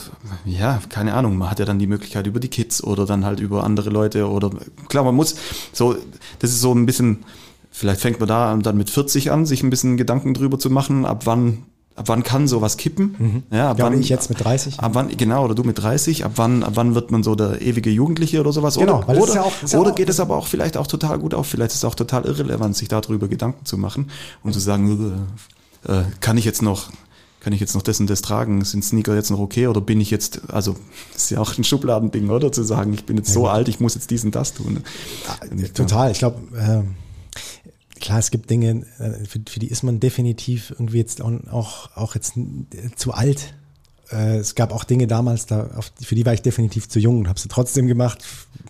B: ja, keine Ahnung, man hat ja dann die Möglichkeit über die Kids oder dann halt über andere Leute oder klar, man muss so, das ist so ein bisschen, vielleicht fängt man da dann mit 40 an, sich ein bisschen Gedanken drüber zu machen, ab wann ab wann kann sowas kippen?
A: Mhm. Ja, ab ja, wann ich jetzt mit 30.
B: Ab wann genau oder du mit 30? Ab wann ab wann wird man so der ewige Jugendliche oder sowas?
A: Genau,
B: oder oder,
A: ja auch,
B: oder ja geht es aber auch vielleicht auch total gut auf. Vielleicht ist es auch total irrelevant, sich darüber Gedanken zu machen und zu sagen, äh, äh kann ich jetzt noch kann ich jetzt noch das und das tragen? Sind Sneaker jetzt noch okay oder bin ich jetzt, also [LAUGHS] ist ja auch ein Schubladending, oder? Zu sagen, ich bin jetzt so alt, ich muss jetzt dies und das tun.
A: Ja, total, ich glaube, äh, klar, es gibt Dinge, äh, für, für, die ist man definitiv irgendwie jetzt auch, auch jetzt zu alt. Äh, es gab auch Dinge damals, da, für die war ich definitiv zu jung und habe sie trotzdem gemacht.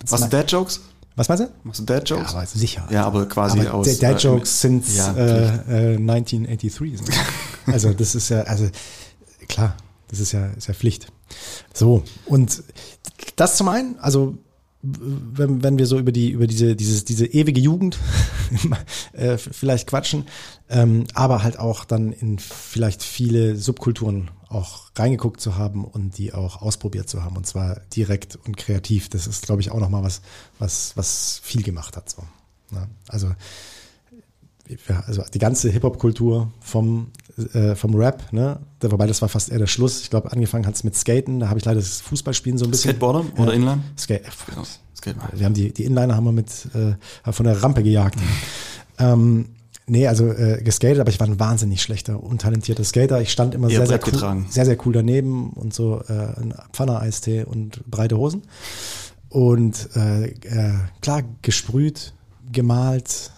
B: Was Dad Jokes?
A: Was meinst du?
B: Machst du Dad Jokes?
A: Ja, aber sicher.
B: Ja, aber quasi aber
A: aus. Dad äh, Jokes sind ja, äh, 1983. So. [LAUGHS] also das ist ja, also klar, das ist ja, ist ja Pflicht. So, und das zum einen, also wenn, wenn wir so über die über diese dieses diese ewige Jugend [LAUGHS] äh, vielleicht quatschen, ähm, aber halt auch dann in vielleicht viele Subkulturen auch reingeguckt zu haben und die auch ausprobiert zu haben und zwar direkt und kreativ. Das ist, glaube ich, auch noch mal was was was viel gemacht hat. So, ne? Also also die ganze Hip-Hop-Kultur vom, äh, vom Rap, ne? wobei das war fast eher der Schluss. Ich glaube, angefangen hat es mit Skaten, da habe ich leider das Fußballspielen so ein bisschen.
B: Skateboarder oder äh, Inline?
A: Skate, genau. Skateboard. Wir haben die, die Inliner haben wir mit äh, von der Rampe gejagt. ähm, nee, also äh, geskatet, aber ich war ein wahnsinnig schlechter, untalentierter Skater. Ich stand immer sehr, sehr cool, sehr, sehr cool daneben und so äh, ein Pfanner-Eistee und breite Hosen. Und äh, äh, klar, gesprüht, gemalt,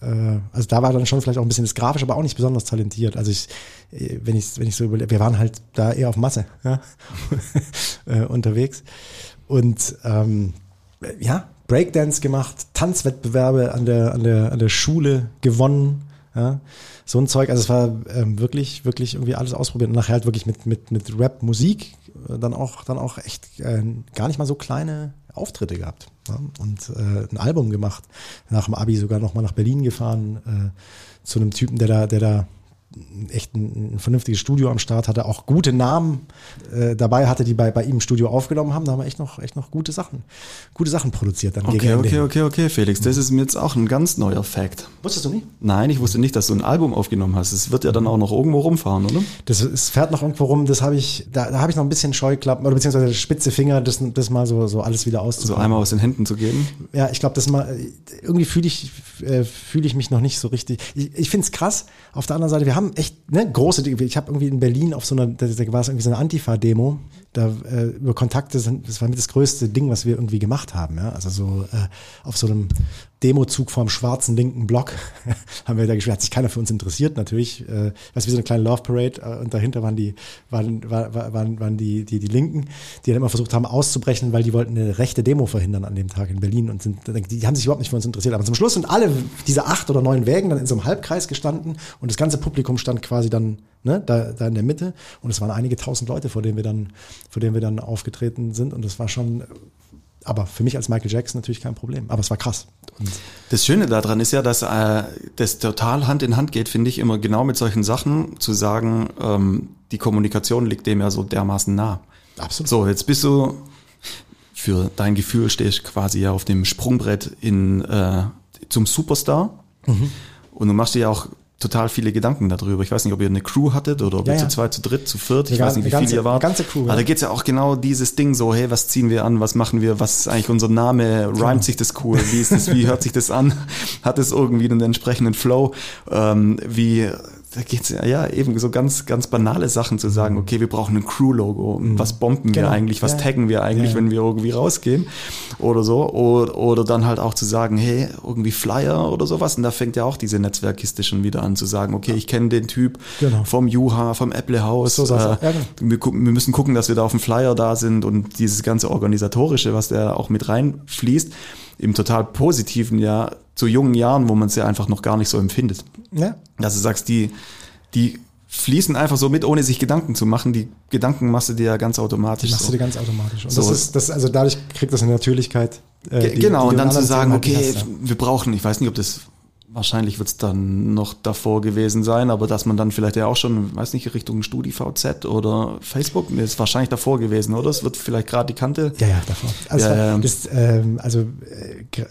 A: also da war dann schon vielleicht auch ein bisschen das Grafisch, aber auch nicht besonders talentiert. Also ich, äh, wenn ich, wenn ich so überlege, wir waren halt da eher auf Masse ja? [LAUGHS] äh, unterwegs. Und ähm, ja, Breakdance gemacht, Tanzwettbewerbe an der, an der, an der Schule gewonnen. Ja? So ein Zeug, also es war ähm, wirklich, wirklich irgendwie alles ausprobiert und nachher halt wirklich mit, mit, mit Rap-Musik äh, dann auch, dann auch echt äh, gar nicht mal so kleine Auftritte gehabt und äh, ein Album gemacht. Nach dem Abi sogar nochmal nach Berlin gefahren äh, zu einem Typen, der da, der da echt ein, ein, vernünftiges Studio am Start hatte, auch gute Namen äh, dabei hatte, die bei, bei ihm im Studio aufgenommen haben. Da haben wir echt noch, echt noch gute Sachen, gute Sachen produziert. Dann
B: okay, okay, okay, okay, Felix. Das ist mir jetzt auch ein ganz neuer Fact.
A: Wusstest du nie?
B: Nein, ich wusste nicht, dass du ein Album aufgenommen hast. Es wird ja dann auch noch irgendwo rumfahren, oder?
A: Das es fährt noch irgendwo rum. Das habe ich, da, da habe ich noch ein bisschen Scheuklappen oder beziehungsweise spitze Finger, das, das mal so, so alles wieder auszubauen.
B: So einmal aus den Händen zu geben.
A: Ja, ich glaube, das mal irgendwie fühle ich, äh, fühle ich mich noch nicht so richtig. Ich, ich finde es krass. Auf der anderen Seite, wir haben echt ne, große, ich habe irgendwie in Berlin auf so einer, da war es irgendwie so eine Antifa-Demo, da äh, über Kontakte sind, das war mit das größte Ding, was wir irgendwie gemacht haben, ja. Also so äh, auf so einem Demozug vorm schwarzen linken Block [LAUGHS] haben wir da gespielt. Hat sich keiner für uns interessiert, natürlich. Äh, was wie so eine kleine Love Parade äh, und dahinter waren die, waren, war, waren, waren die, die, die Linken, die dann immer versucht haben auszubrechen, weil die wollten eine rechte Demo verhindern an dem Tag in Berlin und sind, die haben sich überhaupt nicht für uns interessiert. Aber zum Schluss sind alle diese acht oder neun Wägen dann in so einem Halbkreis gestanden und das ganze Publikum stand quasi dann ne, da, da in der Mitte und es waren einige tausend Leute, vor denen wir dann, vor denen wir dann aufgetreten sind und das war schon aber für mich als Michael Jackson natürlich kein Problem. Aber es war krass.
B: Und das Schöne daran ist ja, dass äh, das total Hand in Hand geht, finde ich, immer genau mit solchen Sachen zu sagen, ähm, die Kommunikation liegt dem ja so dermaßen nah.
A: Absolut.
B: So, jetzt bist du für dein Gefühl stehst quasi ja auf dem Sprungbrett in äh, zum Superstar. Mhm. Und du machst dir ja auch total viele Gedanken darüber. Ich weiß nicht, ob ihr eine Crew hattet oder ob ja, ihr ja. zu zweit, zu dritt, zu viert. Ich
A: die
B: weiß nicht, wie
A: ganze,
B: viele ihr wart.
A: Ganze Crew.
B: Aber da geht's ja auch genau dieses Ding so, hey, was ziehen wir an, was machen wir, was ist eigentlich unser Name, rhymt genau. sich das cool, wie ist das, wie hört sich das an, [LAUGHS] hat es irgendwie einen entsprechenden Flow, ähm, wie da geht's ja, ja eben so ganz, ganz banale Sachen zu sagen, mhm. okay, wir brauchen ein Crew-Logo, was bomben genau. wir eigentlich, was ja. taggen wir eigentlich, ja. wenn wir irgendwie rausgehen oder so. Oder, oder dann halt auch zu sagen, hey, irgendwie Flyer oder sowas. Und da fängt ja auch diese Netzwerkkiste schon wieder an zu sagen, okay, ich kenne den Typ genau. vom Juha, vom Apple House. So äh, ja, genau. wir, wir, müssen gucken, dass wir da auf dem Flyer da sind und dieses ganze Organisatorische, was da auch mit reinfließt, im total positiven ja zu jungen Jahren, wo man es ja einfach noch gar nicht so empfindet. Ja. Dass du sagst, die, die fließen einfach so mit, ohne sich Gedanken zu machen. Die Gedanken machst du dir ja ganz automatisch. Die
A: machst so. du dir ganz automatisch. Und so. das ist, das, also dadurch kriegt das eine Natürlichkeit.
B: Äh, die, genau, die und dann zu sagen, okay, hast, ja. wir brauchen, ich weiß nicht, ob das wahrscheinlich wird es dann noch davor gewesen sein, aber dass man dann vielleicht ja auch schon, weiß nicht, Richtung StudiVZ oder Facebook, ist wahrscheinlich davor gewesen, oder? Es wird vielleicht gerade die Kante.
A: Ja, ja, davor. Also, ja, das, ähm, also äh,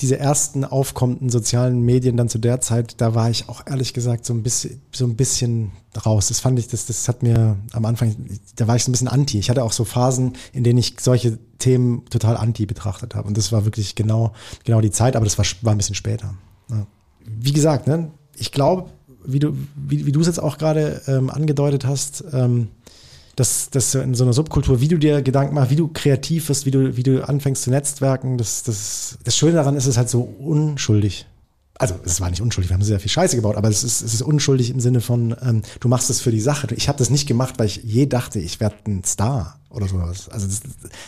A: diese ersten aufkommenden sozialen Medien dann zu der Zeit, da war ich auch ehrlich gesagt so ein bisschen, so ein bisschen raus. Das fand ich, das, das hat mir am Anfang, da war ich so ein bisschen anti. Ich hatte auch so Phasen, in denen ich solche Themen total anti betrachtet habe. Und das war wirklich genau, genau die Zeit, aber das war, war ein bisschen später. Ja. Wie gesagt, ne, ich glaube, wie du, wie, wie du es jetzt auch gerade ähm, angedeutet hast, ähm, dass, dass in so einer Subkultur, wie du dir Gedanken machst, wie du kreativ wirst, wie du, wie du anfängst zu netzwerken, das, das, das Schöne daran ist, es halt so unschuldig. Also es war nicht unschuldig, wir haben sehr viel Scheiße gebaut, aber es ist, es ist unschuldig im Sinne von, ähm, du machst es für die Sache. Ich habe das nicht gemacht, weil ich je dachte, ich werde ein Star oder sowas. Also das,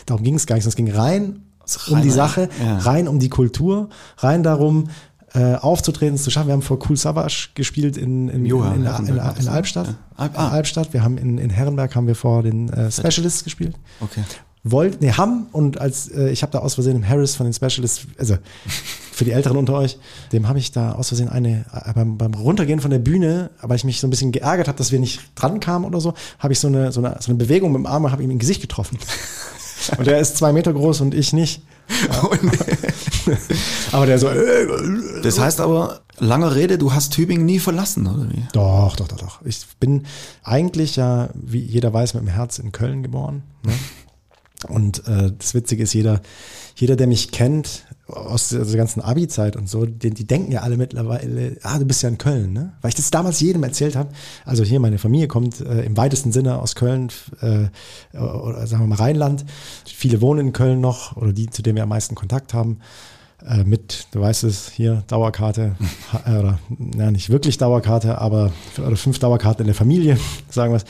A: darum ging es gar nicht, es ging rein um die Sache, ja. rein um die Kultur, rein darum, äh, aufzutreten, zu schaffen. Wir haben vor Cool Savage gespielt in, in, Joha, in, in, in, in Albstadt. Ja. Ah. Albstadt. Wir haben in, in Herrenberg haben wir vor den äh, Specialists gespielt. Okay. Wollt, nee, haben und als äh, ich habe da aus Versehen im Harris von den Specialists, also für die Älteren unter euch, dem habe ich da aus Versehen eine äh, beim, beim Runtergehen von der Bühne, weil ich mich so ein bisschen geärgert habe, dass wir nicht dran kamen oder so, habe ich so eine, so eine so eine Bewegung mit dem Arm, habe ihm im Gesicht getroffen. [LAUGHS] und er ist zwei Meter groß und ich nicht. Ja. [LAUGHS]
B: aber der so. Äh, das heißt aber, langer Rede, du hast Tübingen nie verlassen, oder wie?
A: Doch, doch, doch, doch. Ich bin eigentlich ja, wie jeder weiß, mit dem Herz in Köln geboren. Ne? [LAUGHS] Und äh, das Witzige ist, jeder, jeder, der mich kennt, aus der, ganzen Abi-Zeit und so, die, die denken ja alle mittlerweile, ah, du bist ja in Köln, ne? Weil ich das damals jedem erzählt habe. Also hier, meine Familie kommt äh, im weitesten Sinne aus Köln, äh, oder sagen wir mal Rheinland. Viele wohnen in Köln noch, oder die, zu denen wir am meisten Kontakt haben. Äh, mit, du weißt es, hier Dauerkarte, äh, oder na, nicht wirklich Dauerkarte, aber oder fünf Dauerkarten in der Familie, [LAUGHS] sagen wir es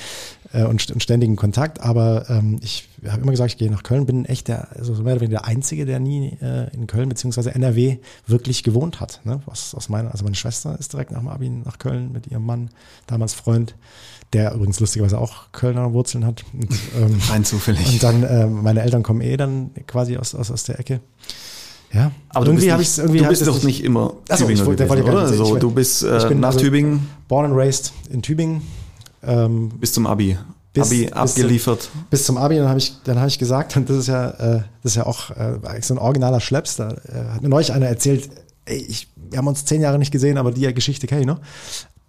A: äh, und, und ständigen Kontakt. Aber ähm, ich habe immer gesagt, ich gehe nach Köln, bin echt der, also mehr oder weniger der Einzige, der nie äh, in Köln beziehungsweise NRW wirklich gewohnt hat. Ne? Was aus meiner, also meine Schwester ist direkt nach dem Abi nach Köln mit ihrem Mann, damals Freund der übrigens lustigerweise auch Kölner Wurzeln hat. Und,
B: ähm, [LAUGHS] Rein zufällig.
A: Und dann, äh, meine Eltern kommen eh dann quasi aus, aus, aus der Ecke.
B: Ja, aber irgendwie habe ich irgendwie. Du bist doch nicht immer
A: Achso, ich, gewesen, oder?
B: Also, du bist äh, bin nach also Tübingen.
A: Born and raised in Tübingen.
B: Ähm, bis zum Abi. Bis, Abi abgeliefert.
A: Bis zum, bis zum Abi, dann habe ich, dann habe ich gesagt, und das ist ja, äh, das ist ja auch äh, so ein originaler Schleps. Da äh, hat mir neulich einer erzählt, ey, ich, wir haben uns zehn Jahre nicht gesehen, aber die Geschichte kenne ich noch,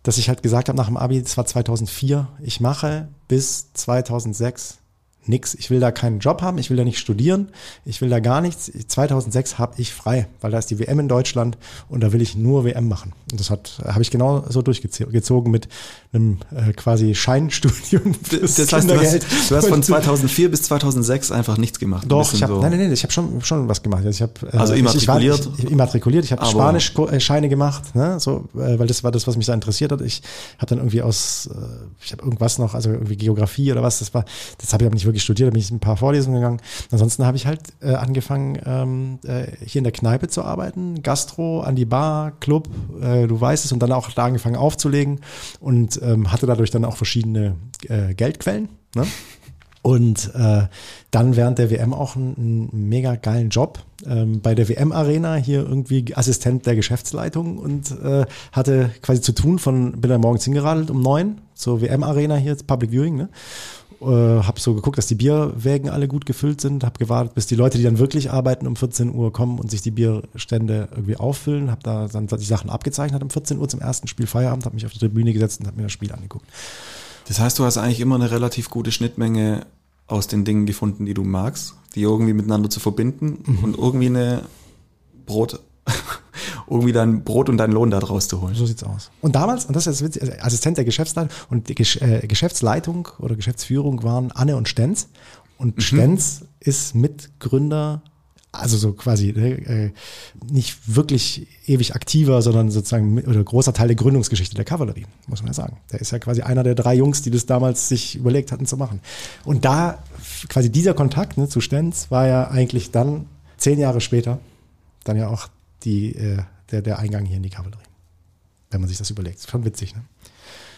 A: dass ich halt gesagt habe nach dem Abi, das war 2004, ich mache bis 2006 nix. Ich will da keinen Job haben, ich will da nicht studieren, ich will da gar nichts. 2006 habe ich frei, weil da ist die WM in Deutschland und da will ich nur WM machen. Und das hat habe ich genau so durchgezogen mit einem äh, quasi Scheinstudium.
B: Das heißt, du hast, du hast von 2004 bis 2006 einfach nichts gemacht.
A: Doch, ich habe so. nein, nein, nein, ich habe schon schon was gemacht. Also ich habe
B: äh, also immatrikuliert.
A: Ich, ich, ich immatrikuliert. Ich habe Spanisch Scheine gemacht, ne, so, äh, weil das war das, was mich da interessiert hat. Ich habe dann irgendwie aus, äh, ich habe irgendwas noch, also irgendwie Geografie oder was. Das war, das habe ich aber nicht wirklich studiert. Da bin ich ein paar Vorlesungen gegangen. Ansonsten habe ich halt äh, angefangen ähm, äh, hier in der Kneipe zu arbeiten, Gastro, an die Bar, Club, äh, du weißt es, und dann auch da angefangen aufzulegen und ähm, hatte dadurch dann auch verschiedene äh, Geldquellen. Ne? Und äh, dann während der WM auch einen, einen mega geilen Job ähm, bei der WM-Arena hier irgendwie Assistent der Geschäftsleitung und äh, hatte quasi zu tun von, bin da morgens hingeradelt um neun zur WM-Arena hier, Public Viewing, ne? Äh, habe so geguckt, dass die Bierwägen alle gut gefüllt sind, habe gewartet, bis die Leute, die dann wirklich arbeiten, um 14 Uhr kommen und sich die Bierstände irgendwie auffüllen, habe da dann die Sachen abgezeichnet um 14 Uhr zum ersten Spiel Feierabend, habe mich auf die Tribüne gesetzt und habe mir das Spiel angeguckt.
B: Das heißt, du hast eigentlich immer eine relativ gute Schnittmenge aus den Dingen gefunden, die du magst, die irgendwie miteinander zu verbinden mhm. und irgendwie eine Brot [LAUGHS] irgendwie dein Brot und deinen Lohn da draus zu holen.
A: So sieht's aus. Und damals, und das ist witzig, also Assistent der Geschäftsleitung und die äh, Geschäftsleitung oder Geschäftsführung waren Anne und Stenz. Und mhm. Stenz ist Mitgründer also so quasi äh, nicht wirklich ewig aktiver, sondern sozusagen oder großer Teil der Gründungsgeschichte der Kavallerie, muss man ja sagen. Der ist ja quasi einer der drei Jungs, die das damals sich überlegt hatten zu machen. Und da quasi dieser Kontakt ne, zu Stenz war ja eigentlich dann zehn Jahre später dann ja auch die, äh, der, der Eingang hier in die Kavallerie. Wenn man sich das überlegt. Ist schon witzig, ne?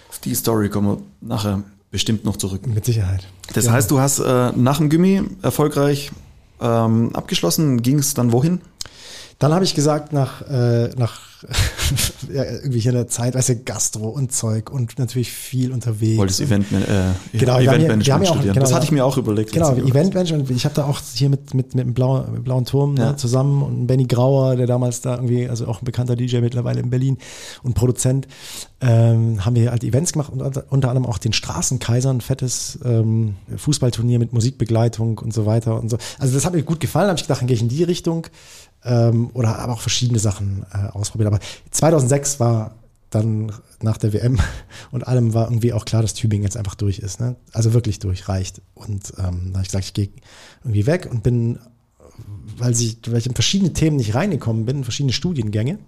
B: Auf die Story kommen wir nachher bestimmt noch zurück.
A: Mit Sicherheit.
B: Das ja. heißt, du hast äh, nach dem Gimmi erfolgreich ähm, abgeschlossen. Ging es dann wohin?
A: Dann habe ich gesagt, nach, äh, nach [LAUGHS] ja, irgendwie hier in der Zeit, weißt du, Gastro und Zeug und natürlich viel unterwegs.
B: Wolltest Event, äh,
A: genau,
B: Eventmanagement
A: ja
B: studieren.
A: Genau,
B: das hatte ich mir auch überlegt.
A: Genau, Eventmanagement. Ich habe da auch hier mit, mit, mit dem Blauen, mit Blauen Turm ne, ja. ne, zusammen und Benny Grauer, der damals da irgendwie, also auch ein bekannter DJ mittlerweile in Berlin und Produzent, ähm, haben wir halt Events gemacht und unter anderem auch den Straßenkaiser, ein fettes ähm, Fußballturnier mit Musikbegleitung und so weiter und so. Also das hat mir gut gefallen, habe ich gedacht, dann gehe ich in die Richtung ähm, oder aber auch verschiedene Sachen äh, ausprobiert. Aber 2006 war dann nach der WM [LAUGHS] und allem war irgendwie auch klar, dass Tübingen jetzt einfach durch ist. Ne? Also wirklich durch, reicht. Und ähm, da habe ich gesagt, ich gehe irgendwie weg und bin, weil, ich, weil ich in verschiedene Themen nicht reingekommen bin, in verschiedene Studiengänge,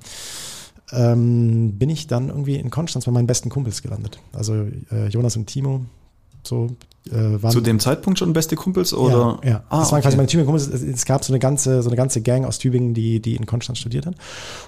A: ähm, bin ich dann irgendwie in Konstanz bei meinen besten Kumpels gelandet. Also äh, Jonas und Timo, so
B: äh, waren, Zu dem Zeitpunkt schon beste Kumpels oder?
A: Ja, ja. Ah, das waren okay. quasi meine Tübingen Kumpels. Es, gab so eine ganze, so eine ganze Gang aus Tübingen, die, die in Konstanz studiert hat.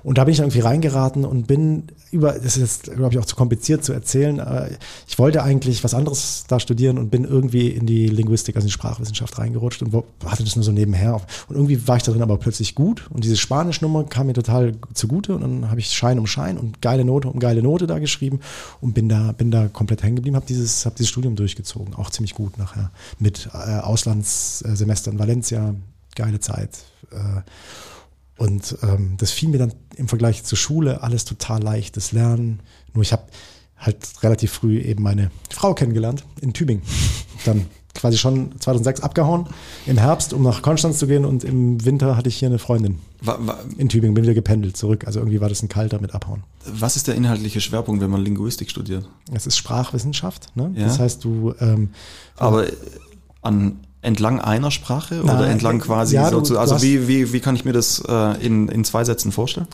A: Und da bin ich dann irgendwie reingeraten und bin über, das ist jetzt, glaube ich, auch zu kompliziert zu erzählen, aber ich wollte eigentlich was anderes da studieren und bin irgendwie in die Linguistik, also in die Sprachwissenschaft reingerutscht und hatte das nur so nebenher. Und irgendwie war ich darin aber plötzlich gut und diese Spanisch-Nummer kam mir total zugute und dann habe ich Schein um Schein und geile Note um geile Note da geschrieben und bin da, bin da komplett hängen geblieben, habe dieses, hab dieses Studium durchgezogen, auch ziemlich gut nachher mit äh, Auslandssemester in Valencia, geile Zeit. Äh, und ähm, das fiel mir dann im Vergleich zur Schule alles total leichtes Lernen. Nur ich habe halt relativ früh eben meine Frau kennengelernt in Tübingen. Dann quasi schon 2006 abgehauen im Herbst, um nach Konstanz zu gehen und im Winter hatte ich hier eine Freundin war, war, in Tübingen, bin wieder gependelt zurück. Also irgendwie war das ein kalter mit Abhauen.
B: Was ist der inhaltliche Schwerpunkt, wenn man Linguistik studiert?
A: Es ist Sprachwissenschaft. Ne? Ja. Das heißt, du. Ähm,
B: Aber an Entlang einer Sprache Na, oder entlang äh, quasi ja, so zu, also wie, wie, wie kann ich mir das äh, in, in zwei Sätzen vorstellen?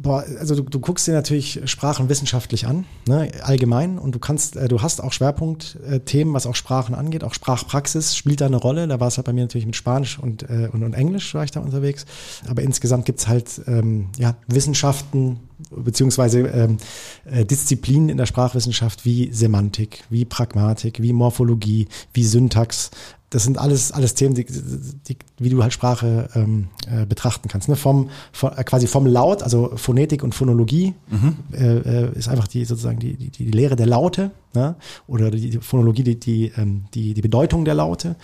A: Boah, also du, du guckst dir natürlich Sprachen wissenschaftlich an, ne, allgemein, und du kannst, äh, du hast auch Schwerpunktthemen, was auch Sprachen angeht, auch Sprachpraxis spielt da eine Rolle. Da war es halt bei mir natürlich mit Spanisch und, äh, und, und Englisch war ich da unterwegs. Aber insgesamt gibt's halt ähm, ja, Wissenschaften beziehungsweise ähm, äh, Disziplinen in der Sprachwissenschaft wie Semantik, wie Pragmatik, wie Morphologie, wie Syntax, das sind alles, alles Themen, die, die, wie du halt Sprache ähm, äh, betrachten kannst. Ne? Vom, von, äh, quasi vom Laut, also Phonetik und Phonologie mhm. äh, äh ist einfach die sozusagen die, die, die Lehre der Laute ne? oder die, die Phonologie, die, die, ähm, die, die Bedeutung der Laute.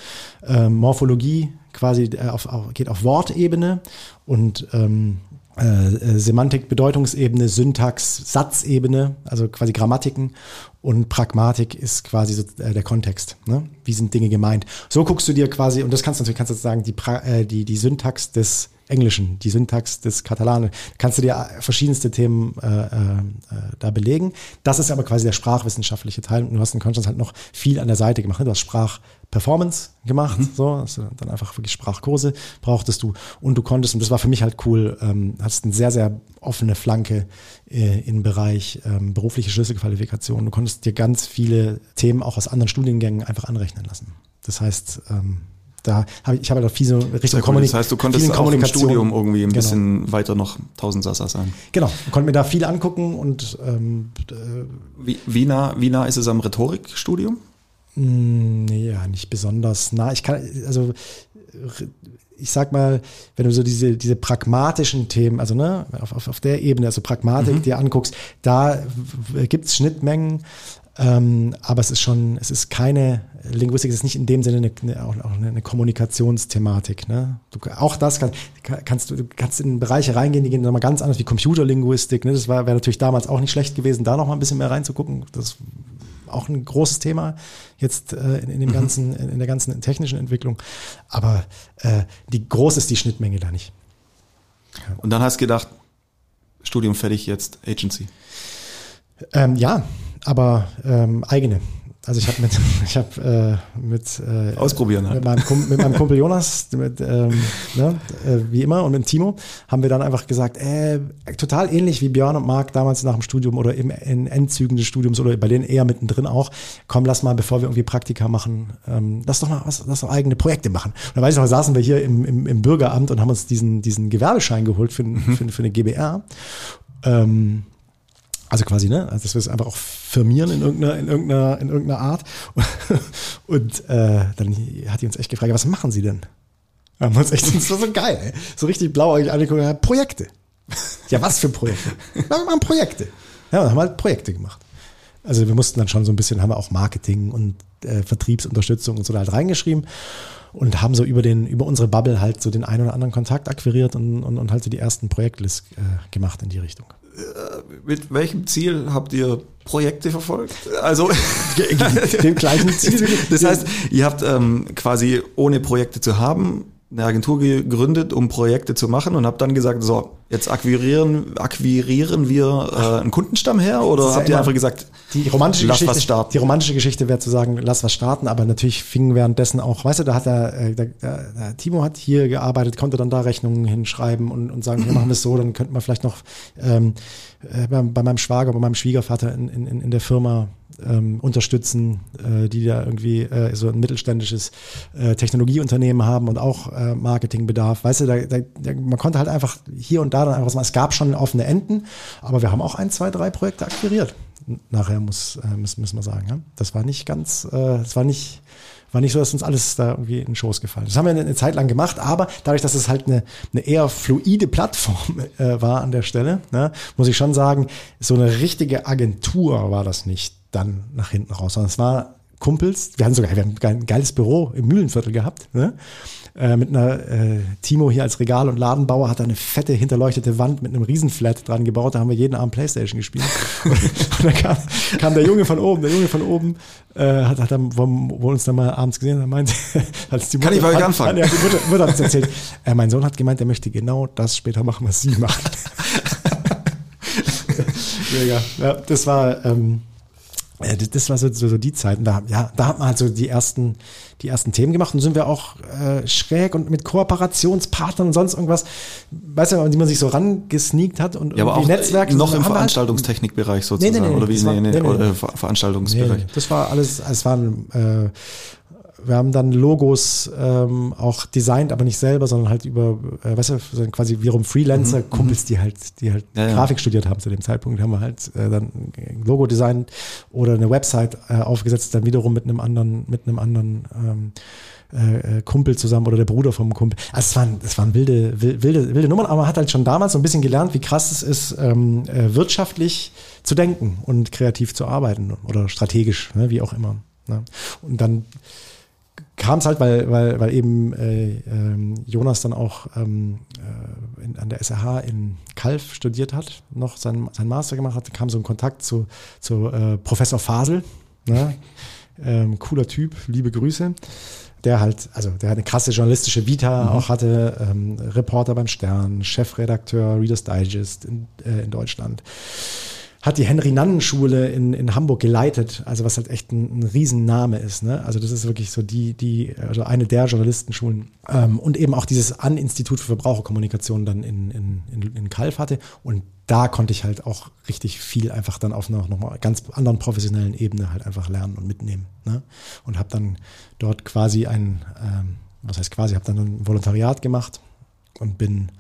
A: Ähm, Morphologie quasi äh, auf, auf, geht auf Wortebene und ähm, äh, äh, Semantik, Bedeutungsebene, Syntax, Satzebene, also quasi Grammatiken und Pragmatik ist quasi so, äh, der Kontext. Ne? Wie sind Dinge gemeint? So guckst du dir quasi, und das kannst du natürlich kannst du sagen, die, pra äh, die, die Syntax des Englischen, die Syntax des Katalanen, kannst du dir verschiedenste Themen äh, äh, da belegen. Das ist aber quasi der sprachwissenschaftliche Teil. Und du hast in Konstanz halt noch viel an der Seite gemacht. Ne? Du hast Sprachperformance gemacht, mhm. so, du dann einfach wirklich Sprachkurse brauchtest du. Und du konntest, und das war für mich halt cool, ähm, hast eine sehr, sehr offene Flanke äh, im Bereich ähm, berufliche Schlüsselqualifikation. Du konntest dir ganz viele Themen auch aus anderen Studiengängen einfach anrechnen lassen. Das heißt, ähm, da habe ich, ich habe da viel so Richtung
B: Kommunikation. Das heißt, du konntest auch im Studium irgendwie ein genau. bisschen weiter noch Tausendsasser sein.
A: Genau, konnte mir da viel angucken und ähm,
B: äh, wie, wie, nah, wie nah ist es am Rhetorikstudium?
A: Hm, nee, ja, nicht besonders nah. Ich kann, also ich sag mal, wenn du so diese, diese pragmatischen Themen, also ne, auf, auf, auf der Ebene, also Pragmatik mhm. dir anguckst, da gibt's Schnittmengen, ähm, aber es ist schon, es ist keine Linguistik, es ist nicht in dem Sinne eine, eine, auch eine Kommunikationsthematik. Ne? Du, auch das kann, kannst du, du kannst in Bereiche reingehen, die gehen nochmal ganz anders wie Computerlinguistik. Ne? Das wäre natürlich damals auch nicht schlecht gewesen, da nochmal ein bisschen mehr reinzugucken. Das auch ein großes Thema jetzt äh, in, in, dem mhm. ganzen, in, in, der ganzen technischen Entwicklung. Aber äh, die groß ist die Schnittmenge da nicht.
B: Ja. Und dann hast du gedacht, Studium fertig, jetzt Agency?
A: Ähm, ja, aber ähm, eigene. Also ich habe mit, [LAUGHS] ich habe äh, mit, äh,
B: Ausprobieren halt.
A: mit, meinem Kumpel, mit meinem Kumpel Jonas, mit, ähm, ne, äh, wie immer, und mit Timo, haben wir dann einfach gesagt, äh, total ähnlich wie Björn und Marc damals nach dem Studium oder im, in Endzügen des Studiums oder bei denen eher mittendrin auch, komm, lass mal, bevor wir irgendwie Praktika machen, ähm, lass doch mal was, lass doch eigene Projekte machen. Und dann weiß ich noch, saßen wir hier im, im, im Bürgeramt und haben uns diesen, diesen Gewerbeschein geholt für, mhm. für, für eine GBR. Ähm, also quasi, ne? Also dass wir es einfach auch firmieren in irgendeiner, in irgendeiner, in irgendeiner Art. [LAUGHS] Und äh, dann hat die uns echt gefragt, was machen Sie denn? Haben wir uns echt, das war so geil, ey. so richtig blauäugig angeguckt, Projekte. Ja, was für Projekte? Na, wir machen Projekte. Ja, dann haben wir halt Projekte gemacht. Also wir mussten dann schon so ein bisschen, haben wir auch Marketing und äh, Vertriebsunterstützung und so da halt reingeschrieben und haben so über den, über unsere Bubble halt so den einen oder anderen Kontakt akquiriert und, und, und halt so die ersten Projektlists äh, gemacht in die Richtung.
B: Äh, mit welchem Ziel habt ihr Projekte verfolgt? Also
A: dem gleichen Ziel. [LAUGHS]
B: Das heißt, ihr habt ähm, quasi ohne Projekte zu haben eine Agentur gegründet, um Projekte zu machen und habt dann gesagt, so, jetzt akquirieren, akquirieren wir äh, einen Kundenstamm her oder habt ja ihr einfach gesagt,
A: die romantische lass Geschichte, was starten? Die romantische Geschichte wäre zu sagen, lass was starten, aber natürlich fingen währenddessen auch, weißt du, da hat der, äh, der, der, Timo hat hier gearbeitet, konnte dann da Rechnungen hinschreiben und, und sagen, wir machen wir es so, dann könnte man vielleicht noch ähm, äh, bei, bei meinem Schwager, bei meinem Schwiegervater in, in, in der Firma ähm, unterstützen, äh, die da irgendwie äh, so ein mittelständisches äh, Technologieunternehmen haben und auch äh, Marketingbedarf. Weißt du, da, da, man konnte halt einfach hier und da dann einfach was machen. Es gab schon offene Enden, aber wir haben auch ein, zwei, drei Projekte akquiriert. Nachher muss, äh, müssen, müssen wir sagen. Ja? Das war nicht ganz, äh, das war nicht war nicht so, dass uns alles da irgendwie in den Schoß gefallen ist. Das haben wir eine Zeit lang gemacht, aber dadurch, dass es halt eine, eine eher fluide Plattform [LAUGHS] äh, war an der Stelle, ne, muss ich schon sagen, so eine richtige Agentur war das nicht dann nach hinten raus, sondern es war Kumpels, wir hatten sogar wir haben ein geiles Büro im Mühlenviertel gehabt, ne? äh, mit einer äh, Timo hier als Regal- und Ladenbauer hat eine fette hinterleuchtete Wand mit einem Riesenflat dran gebaut, da haben wir jeden Abend Playstation gespielt. und, [LAUGHS] und dann kam, kam, der Junge von oben, der Junge von oben äh, hat, hat dann, wo, wo uns dann mal abends gesehen hat, meinte, [LAUGHS] als die
B: Mutter, Kann ich mal anfangen?
A: Ja, die Mutter, Mutter hat erzählt. Äh, mein Sohn hat gemeint, er möchte genau das später machen, was sie macht. [LAUGHS] Mega. Ja, das war ähm, äh, das war so, so, so die Zeit. Und da, ja, da hat man halt so die ersten, die ersten Themen gemacht und sind wir auch äh, schräg und mit Kooperationspartnern und sonst irgendwas, weißt du, die man sich so rangesneakt hat und
B: ja, aber auch Netzwerke. Noch im halt Veranstaltungstechnikbereich sozusagen. Nee, nee, nee, oder wie? War, nee, nee, nee, nee. Veranstaltungsbereich.
A: das war alles, es waren äh, wir haben dann Logos ähm, auch designt, aber nicht selber, sondern halt über, äh, weißt du, quasi wie rum Freelancer-Kumpels, mhm, mhm. die halt, die halt ja, Grafik ja. studiert haben zu dem Zeitpunkt, haben wir halt äh, dann ein Logo designt oder eine Website äh, aufgesetzt, dann wiederum mit einem anderen, mit einem anderen ähm, äh, Kumpel zusammen oder der Bruder vom Kumpel. Also es waren, es waren wilde, wilde, wilde Nummern, aber man hat halt schon damals so ein bisschen gelernt, wie krass es ist, ähm, äh, wirtschaftlich zu denken und kreativ zu arbeiten oder strategisch, ne, wie auch immer. Ne? Und dann kam es halt, weil, weil, weil eben äh, äh, Jonas dann auch ähm, äh, in, an der SRH in Kalf studiert hat, noch sein, sein Master gemacht hat, kam so ein Kontakt zu, zu äh, Professor Fasel. Ne? [LAUGHS] Ähm, cooler Typ, liebe Grüße. Der halt, also der hat eine krasse journalistische Vita mhm. auch hatte, ähm, Reporter beim Stern, Chefredakteur Reader's Digest in, äh, in Deutschland hat die Henry-Nannen-Schule in, in Hamburg geleitet, also was halt echt ein, ein Riesenname ist. Ne? Also das ist wirklich so die, die, also eine der Journalistenschulen. Ähm, und eben auch dieses An-Institut für Verbraucherkommunikation dann in, in, in, in Kalf hatte. Und da konnte ich halt auch richtig viel einfach dann auf einer nochmal ganz anderen professionellen Ebene halt einfach lernen und mitnehmen. Ne? Und habe dann dort quasi ein, ähm, was heißt quasi, habe dann ein Volontariat gemacht und bin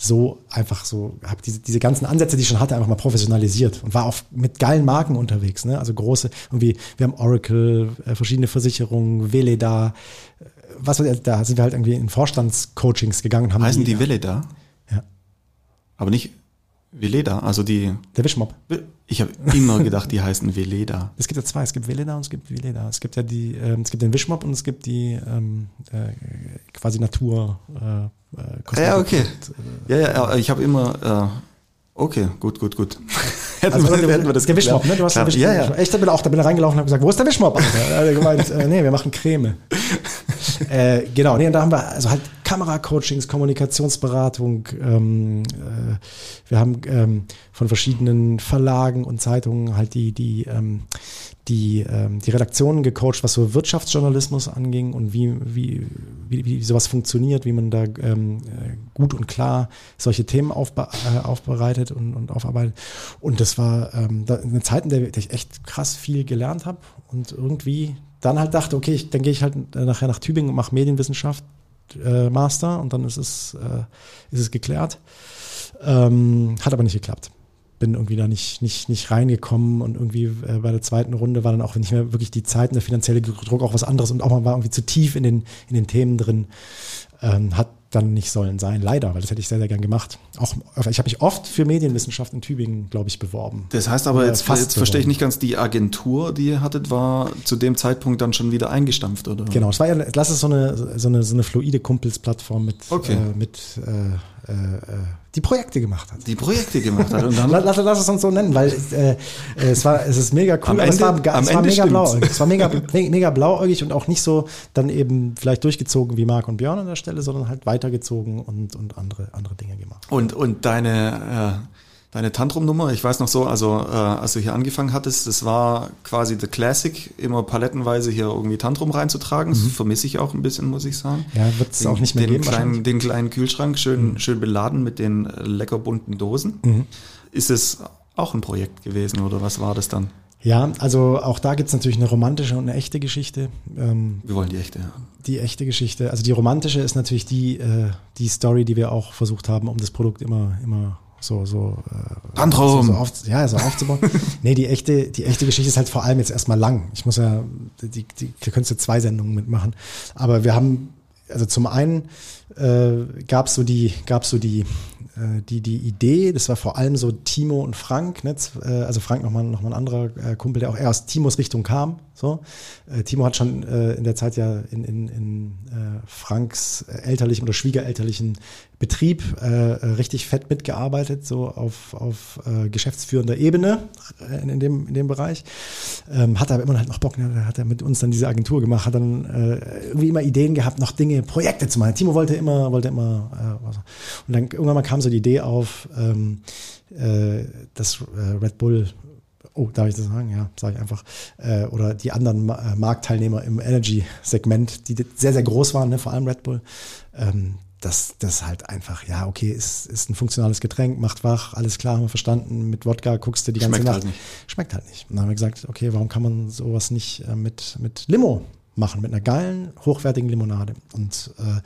A: so einfach so, habe diese, diese ganzen Ansätze, die ich schon hatte, einfach mal professionalisiert und war auch mit geilen Marken unterwegs. Ne? Also große, irgendwie, wir haben Oracle, äh, verschiedene Versicherungen, Veleda, äh, was da sind wir halt irgendwie in Vorstandscoachings gegangen.
B: Haben Heißen die, die Veleda?
A: Ja.
B: Aber nicht Veleda, also die.
A: Der Wischmob.
B: Ich habe immer gedacht, die heißen Veleda.
A: Es gibt ja zwei, es gibt Veleda und es gibt Veleda. Es gibt ja die, ähm, es gibt den Wischmob und es gibt die ähm, äh, quasi Natur. Äh,
B: äh ja, okay. Und, äh, ja, ja, ich habe immer. Äh, okay, gut, gut, gut. [LAUGHS]
A: hätten, also, wir, hätten wir das Der Wischmob, ne? Du hast Klar, den Wischmob. Ja, ja. Da bin auch, da bin ich reingelaufen und habe gesagt, wo ist der Wischmob? er hat gemeint, äh, nee, wir machen Creme. [LAUGHS] äh, genau, nee, und da haben wir also halt Kameracoachings, Kommunikationsberatung. Ähm, äh, wir haben ähm, von verschiedenen Verlagen und Zeitungen halt die, die, ähm, die, ähm, die Redaktionen gecoacht, was so Wirtschaftsjournalismus anging und wie, wie, wie, wie sowas funktioniert, wie man da ähm, äh, gut und klar solche Themen aufbe äh, aufbereitet und, und aufarbeitet. Und das war ähm, da eine Zeit, in der ich echt krass viel gelernt habe und irgendwie dann halt dachte, okay, ich, dann gehe ich halt nachher nach Tübingen und mache Medienwissenschaft äh, Master und dann ist es, äh, ist es geklärt. Ähm, hat aber nicht geklappt. Bin irgendwie da nicht, nicht, nicht reingekommen und irgendwie äh, bei der zweiten Runde war dann auch nicht mehr wirklich die Zeit und der finanzielle Druck auch was anderes und auch man war irgendwie zu tief in den, in den Themen drin. Ähm, hat dann nicht sollen sein, leider, weil das hätte ich sehr, sehr gern gemacht. Auch, ich habe mich oft für Medienwissenschaft in Tübingen, glaube ich, beworben.
B: Das heißt aber, jetzt, jetzt verstehe ich nicht ganz, die Agentur, die ihr hattet, war zu dem Zeitpunkt dann schon wieder eingestampft, oder?
A: Genau, es war ja, lass es so eine, so eine, so eine fluide Kumpelsplattform mit,
B: okay.
A: äh, mit äh, äh, die Projekte gemacht hat.
B: Die Projekte gemacht hat. Und dann
A: lass, lass es uns so nennen, weil äh, es war, es ist mega cool,
B: am
A: aber
B: Ende,
A: es war, es war mega
B: stimmt's.
A: blauäugig. Es war mega, mega blauäugig und auch nicht so dann eben vielleicht durchgezogen wie Marc und Björn an der Stelle, sondern halt weitergezogen und, und andere, andere Dinge gemacht.
B: Und, und deine, äh, deine Tantrum-Nummer, ich weiß noch so, also äh, als du hier angefangen hattest, das war quasi the Classic, immer palettenweise hier irgendwie Tantrum reinzutragen. Das vermisse ich auch ein bisschen, muss ich sagen.
A: Ja, wird es auch nicht mehr
B: den
A: geben.
B: kleinen, den kleinen Kühlschrank, schön, schön beladen mit den äh, lecker bunten Dosen. Ist es auch ein Projekt gewesen oder was war das dann?
A: Ja, also auch da gibt's natürlich eine romantische und eine echte Geschichte. Ähm,
B: Wir wollen die echte. Ja.
A: die echte Geschichte, also die romantische ist natürlich die, äh, die Story, die wir auch versucht haben, um das Produkt immer, immer so, so, äh, so, so auf, ja, so aufzubauen. [LAUGHS] nee, die echte, die echte Geschichte ist halt vor allem jetzt erstmal lang. Ich muss ja, die, die, da könntest du zwei Sendungen mitmachen. Aber wir haben, also zum einen äh, gab's so die, gab's so die, die, die Idee, das war vor allem so Timo und Frank, ne? Äh, also Frank nochmal noch mal ein anderer äh, Kumpel, der auch eher aus Timos Richtung kam. So. Äh, Timo hat schon äh, in der Zeit ja in, in, in äh, Franks elterlichen oder schwiegerelterlichen Betrieb äh, äh, richtig fett mitgearbeitet, so auf, auf äh, geschäftsführender Ebene äh, in, dem, in dem Bereich. Ähm, hat aber immer halt noch Bock, ne? hat er mit uns dann diese Agentur gemacht, hat dann äh, irgendwie immer Ideen gehabt, noch Dinge, Projekte zu machen. Timo wollte immer, wollte immer äh. Und dann irgendwann mal kam so die Idee auf, ähm, äh, dass äh, Red Bull Oh, darf ich das sagen? Ja, sage ich einfach. Äh, oder die anderen Ma äh, Marktteilnehmer im Energy-Segment, die sehr, sehr groß waren, ne, vor allem Red Bull. Ähm, das, das halt einfach, ja, okay, ist, ist ein funktionales Getränk, macht wach, alles klar, haben wir verstanden. Mit Wodka guckst du die ganze
B: Schmeckt
A: Nacht.
B: halt nicht.
A: Schmeckt halt nicht. Und dann haben wir gesagt, okay, warum kann man sowas nicht äh, mit, mit Limo machen, mit einer geilen, hochwertigen Limonade? Und äh,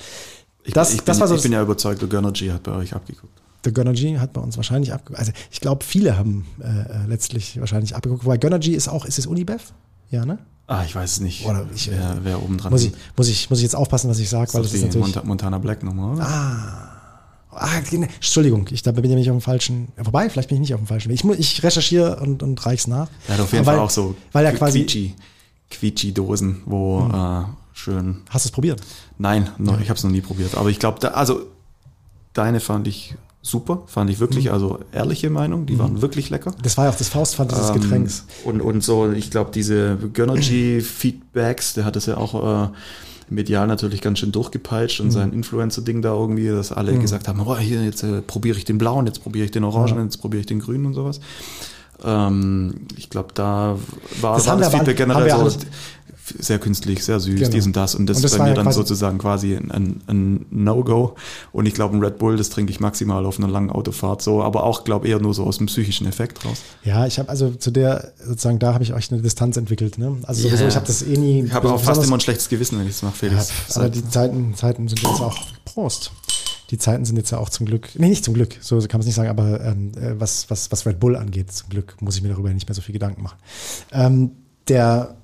B: Ich,
A: Das-
B: ich, bin,
A: das war so
B: ich bin ja überzeugt, der Gönnergy hat bei euch abgeguckt.
A: der Gönnergy hat bei uns wahrscheinlich abgeguckt. Also ich glaube, viele haben äh, äh, letztlich wahrscheinlich abgeguckt. Wobei Gönnergy ist auch, ist es Unibev? Ja, ne?
B: Ah, ich weiß es nicht,
A: Oder ich, äh,
B: wer, wer oben dran
A: Muss ich, muss ich, muss ich jetzt aufpassen, was ich sage, weil
B: das ist
A: natürlich.
B: Monta Montana Black Nummer, oder?
A: Ah, genau. Entschuldigung, ich da bin ich nämlich auf dem falschen. Wobei, vielleicht bin ich nicht auf dem falschen Weg. Ich, ich recherchiere und, und reich's nach.
B: Er hat auf jeden
A: Aber
B: Fall
A: weil,
B: auch so
A: weil er quasi.
B: Quietschi, Quietschi-Dosen, wo äh, schön.
A: Hast du es probiert?
B: Nein, noch, ich habe es noch nie probiert. Aber ich glaube, also deine fand ich super, fand ich wirklich,
A: Mhm.
B: also ehrliche Meinung, die waren wirklich lecker.
A: Das war ja auch das Faustpfand dieses
B: Ähm,
A: Getränks.
B: Und, und so, ich glaube, diese Gönnergy-Feedbacks, der hat es ja auch äh, medial natürlich ganz schön durchgepeitscht
A: Mhm.
B: und sein Influencer-Ding da irgendwie, dass alle gesagt haben, oh, hier, jetzt äh, probiere ich den blauen, jetzt probiere ich den orangen,
A: Ja.
B: jetzt probiere ich den grünen und sowas. Ähm, ich glaube, da war,
A: Das
B: war das
A: aber-
B: Feedback
A: wir
B: generell so sehr künstlich, sehr süß,
A: Genau.
B: dies und das. Und das
A: Und das
B: bei mir
A: ja
B: dann sozusagen quasi ein, ein, No-Go. Und ich glaube, ein Red Bull, das trinke ich maximal auf einer langen Autofahrt so, aber auch, glaube eher nur so aus dem psychischen Effekt raus.
A: Ja, ich habe also zu der, sozusagen, da habe ich euch eine Distanz entwickelt. Ne? Also sowieso,
B: Ja.
A: ich habe das eh nie.
B: Ich habe auch fast immer ein schlechtes Gewissen, wenn ich es mache,
A: Ja,
B: Felix.
A: aber
B: Seit-
A: die Zeiten, Zeiten sind jetzt auch. Prost. Die Zeiten sind jetzt ja auch zum Glück, nee, nicht zum Glück, so kann man es nicht sagen, aber ähm, äh, was, was, was Red Bull angeht, zum Glück muss ich mir darüber nicht mehr so viel Gedanken machen. Ähm, der,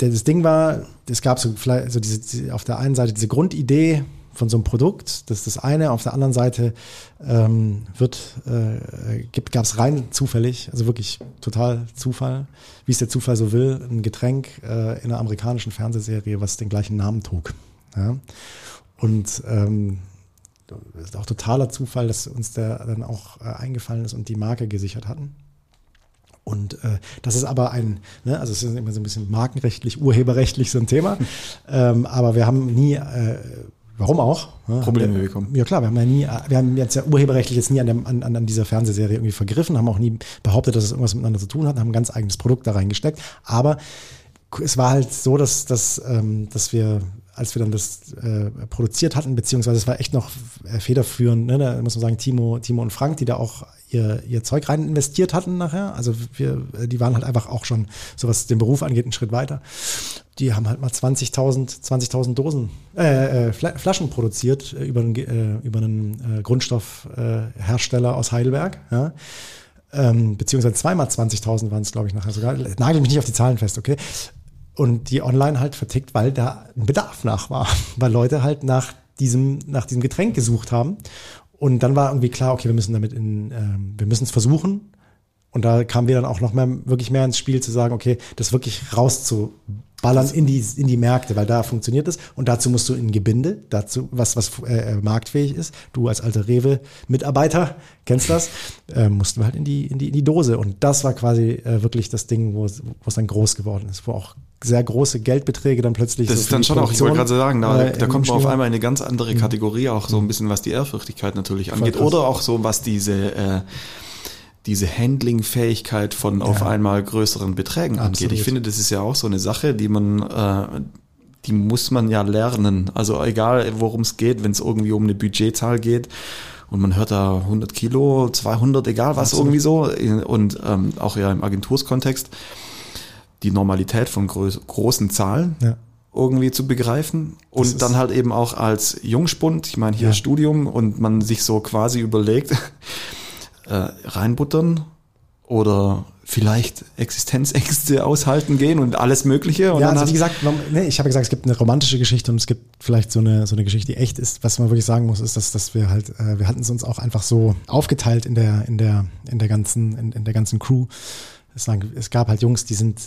A: der, das Ding war, es gab so so diese, diese, auf der einen Seite diese Grundidee von so einem Produkt, das ist das eine, auf der anderen Seite ähm, äh, gab es rein zufällig, also wirklich total Zufall, wie es der Zufall so will, ein Getränk äh, in einer amerikanischen Fernsehserie, was den gleichen Namen trug. Ja? Und ähm, das ist auch totaler Zufall, dass uns der dann auch äh, eingefallen ist und die Marke gesichert hatten. Und äh, das ist aber ein, ne, also es ist immer so ein bisschen markenrechtlich, urheberrechtlich so ein Thema. [LAUGHS] ähm, aber wir haben nie, äh, warum auch?
B: Ja, Probleme wir, bekommen.
A: Ja klar, wir haben ja nie, wir haben jetzt ja urheberrechtlich jetzt nie an, dem, an, an dieser Fernsehserie irgendwie vergriffen, haben auch nie behauptet, dass es irgendwas miteinander zu tun hat, haben ein ganz eigenes Produkt da reingesteckt. Aber es war halt so, dass, dass, ähm, dass wir als wir dann das äh, produziert hatten, beziehungsweise es war echt noch äh, federführend, ne, da muss man sagen, Timo, Timo und Frank, die da auch ihr, ihr Zeug rein investiert hatten nachher. Also wir, äh, die waren halt einfach auch schon, so was den Beruf angeht, einen Schritt weiter. Die haben halt mal 20.000 20.000 Dosen, äh, äh, Flaschen produziert äh, über einen, äh, über einen äh, Grundstoffhersteller aus Heidelberg. Ja. Ähm, beziehungsweise zweimal 20.000 waren es, glaube ich, nachher sogar. Nagel mich nicht auf die Zahlen fest, okay? Und die online halt vertickt, weil da ein Bedarf nach war, [LAUGHS] weil Leute halt nach diesem, nach diesem Getränk gesucht haben. Und dann war irgendwie klar, okay, wir müssen damit in, ähm, wir müssen es versuchen. Und da kamen wir dann auch noch mehr, wirklich mehr ins Spiel zu sagen, okay, das wirklich rauszu, ballern in die, in die Märkte, weil da funktioniert es. Und dazu musst du in Gebinde, dazu, was, was äh, marktfähig ist. Du als alter Rewe-Mitarbeiter kennst das, äh, mussten wir halt in die, in die, in die Dose. Und das war quasi äh, wirklich das Ding, wo es, dann groß geworden ist, wo auch sehr große Geldbeträge dann plötzlich.
B: Das so ist dann schon auch, ich wollte gerade sagen, da, äh, da kommt man auf einmal in eine ganz andere mhm. Kategorie, auch so ein bisschen, was die Ehrfürchtigkeit natürlich angeht. Oder auch so, was diese äh, diese Handling-Fähigkeit von ja. auf einmal größeren Beträgen Absolut. angeht. Ich finde, das ist ja auch so eine Sache, die man, äh, die muss man ja lernen. Also egal, worum es geht, wenn es irgendwie um eine Budgetzahl geht und man hört da 100 Kilo, 200, egal was Absolut. irgendwie so und ähm, auch ja im Agenturskontext die Normalität von groß, großen Zahlen. Ja irgendwie zu begreifen und dann halt eben auch als Jungspund, ich meine hier ja. Studium und man sich so quasi überlegt, äh, reinbuttern oder vielleicht Existenzängste [LAUGHS] aushalten gehen und alles Mögliche. Und
A: ja, also wie gesagt, nee, ich habe gesagt, es gibt eine romantische Geschichte und es gibt vielleicht so eine, so eine Geschichte, die echt ist. Was man wirklich sagen muss, ist, dass, dass wir halt, äh, wir hatten es uns auch einfach so aufgeteilt in der, in der, in der ganzen, in, in der ganzen Crew. Es, gab halt Jungs, die sind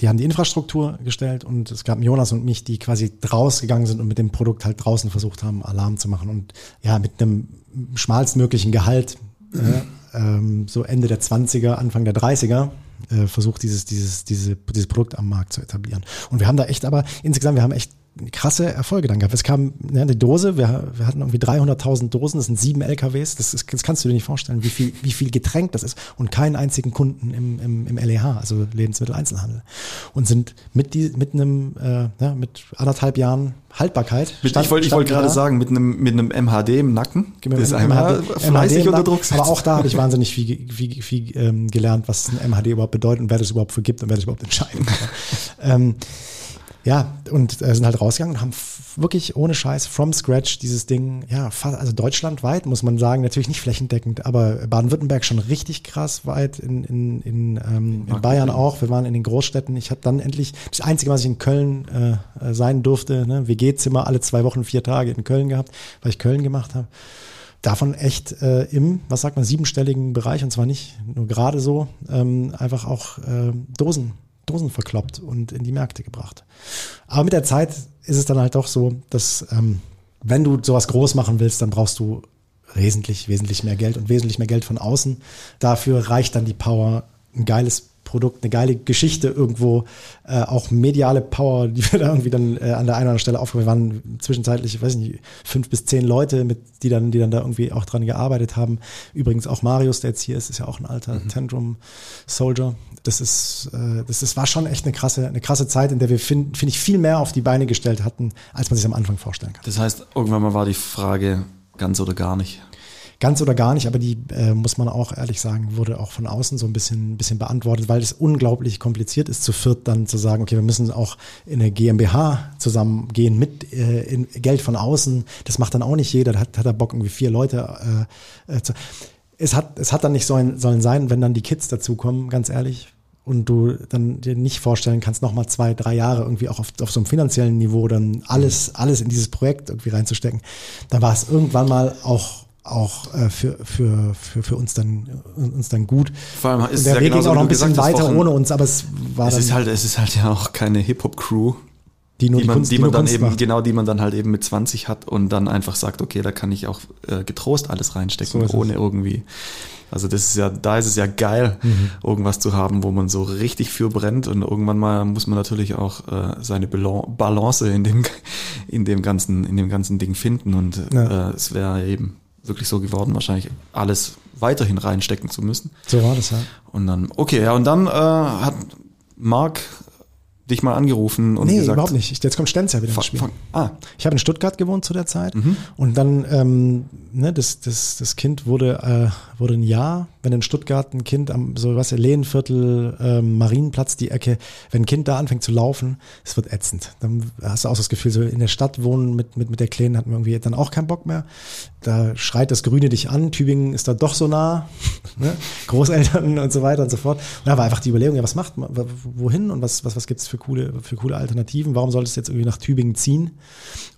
A: die haben die Infrastruktur gestellt und es gab Jonas und mich, die quasi rausgegangen sind und mit dem Produkt halt draußen versucht haben, Alarm zu machen und ja, mit einem schmalstmöglichen Gehalt, äh, ähm, so Ende der 20er, Anfang der 30er, äh, versucht, dieses, dieses, diese, dieses Produkt am Markt zu etablieren. Und wir haben da echt aber, insgesamt, wir haben echt krasse Erfolge dann gehabt. Es kam ne, eine Dose, wir, wir hatten irgendwie 300.000 Dosen, das sind sieben LKWs, das, ist, das kannst du dir nicht vorstellen, wie viel, wie viel Getränk das ist und keinen einzigen Kunden im, im, im LEH, also Lebensmitteleinzelhandel. Und sind mit, die, mit einem, äh, ja, mit anderthalb Jahren Haltbarkeit.
B: Mit, stand, ich wollte ich wollte gerade sagen, mit einem, mit einem MHD im Nacken.
A: Genau, ist einmal fleißig unter Druck setzt. Aber auch da habe ich [LAUGHS] wahnsinnig viel, viel, viel ähm, gelernt, was ein MHD überhaupt bedeutet und wer das überhaupt vergibt und wer das überhaupt entscheiden kann. [LAUGHS] ähm, ja, und äh, sind halt rausgegangen und haben wirklich ohne Scheiß from scratch dieses Ding, ja, fast, also deutschlandweit muss man sagen, natürlich nicht flächendeckend, aber Baden-Württemberg schon richtig krass weit, in, in, in, ähm, in Bayern auch, wir waren in den Großstädten. Ich habe dann endlich, das Einzige, was ich in Köln äh, äh sein durfte, ne, WG-Zimmer alle zwei Wochen, vier Tage in Köln gehabt, weil ich Köln gemacht habe davon echt äh, im, was sagt man, siebenstelligen Bereich und zwar nicht nur gerade so, ähm, einfach auch äh, Dosen Dosen verkloppt und in die Märkte gebracht. Aber mit der Zeit ist es dann halt doch so, dass ähm, wenn du sowas groß machen willst, dann brauchst du wesentlich, wesentlich mehr Geld und wesentlich mehr Geld von außen. Dafür reicht dann die Power, ein geiles Produkt, eine geile Geschichte irgendwo, äh, auch mediale Power, [LAUGHS] die wir da irgendwie dann äh, an der einen oder anderen Stelle aufgebaut waren. Zwischenzeitlich, ich weiß nicht, fünf bis zehn Leute, mit, die dann, die dann da irgendwie auch dran gearbeitet haben. Übrigens auch Marius, der jetzt hier ist, ist ja auch ein alter mhm. Tantrum Soldier. Das ist, äh, das ist, war schon echt eine krasse, eine krasse Zeit, in der wir, finde find ich, viel mehr auf die Beine gestellt hatten, als man sich am Anfang vorstellen kann.
B: Das heißt, irgendwann mal war die Frage ganz oder gar nicht
A: ganz oder gar nicht, aber die äh, muss man auch ehrlich sagen, wurde auch von außen so ein bisschen, bisschen beantwortet, weil es unglaublich kompliziert ist, zu viert dann zu sagen, okay, wir müssen auch in eine GmbH zusammengehen mit äh, in Geld von außen. Das macht dann auch nicht jeder. Da hat, hat er Bock, irgendwie vier Leute äh, äh, zu. Es hat, es hat dann nicht sollen, sollen sein, wenn dann die Kids dazukommen, ganz ehrlich, und du dann dir nicht vorstellen kannst, nochmal zwei, drei Jahre irgendwie auch auf, auf so einem finanziellen Niveau dann alles, alles in dieses Projekt irgendwie reinzustecken, dann war es irgendwann mal auch auch äh, für, für, für, für uns dann uns dann gut.
B: Vor allem ist
A: der
B: ja
A: Weg ging auch noch ein bisschen weiter ohne uns, aber es war
B: es ist halt es ist halt ja auch keine Hip Hop Crew,
A: Die nur
B: die
A: die
B: man,
A: Kunst-
B: die
A: die
B: man dann
A: Kunst
B: eben,
A: macht.
B: genau, die man dann halt eben mit 20 hat und dann einfach sagt, okay, da kann ich auch äh, getrost alles reinstecken,
A: So ist es.
B: ohne irgendwie. Also das ist ja, da ist es ja geil,
A: Mhm.
B: irgendwas zu haben, wo man so richtig für brennt und irgendwann mal muss man natürlich auch äh, seine Balan- Balance in dem, [LAUGHS] in dem ganzen, in dem ganzen Ding finden und
A: Ja.
B: äh, es wäre eben wirklich so geworden, wahrscheinlich alles weiterhin reinstecken zu müssen.
A: So war das, ja.
B: Und dann, okay, ja, und dann äh, hat Marc dich mal angerufen und
A: nee,
B: gesagt,
A: überhaupt nicht. Ich- Jetzt kommt Stenz ja wieder ins Spiel.
B: ah,
A: Ich habe in Stuttgart gewohnt zu der Zeit
B: Mhm.
A: und dann ähm, ne, das, das, das Kind wurde äh, wurde ein Jahr, wenn in Stuttgart ein Kind am so was Lehnviertel, ähm, Marienplatz die Ecke, wenn ein Kind da anfängt zu laufen, es wird ätzend. Dann hast du auch das Gefühl, so in der Stadt wohnen mit mit mit der Kleinen hatten wir irgendwie dann auch keinen Bock mehr. Da schreit das Grüne dich an. Tübingen ist da doch so nah, [LAUGHS] ne? Großeltern [LAUGHS] und so weiter und so fort. Und da war einfach die Überlegung, ja was macht man, wohin und was was was gibt's für coole für coole Alternativen? Warum solltest du jetzt irgendwie nach Tübingen ziehen?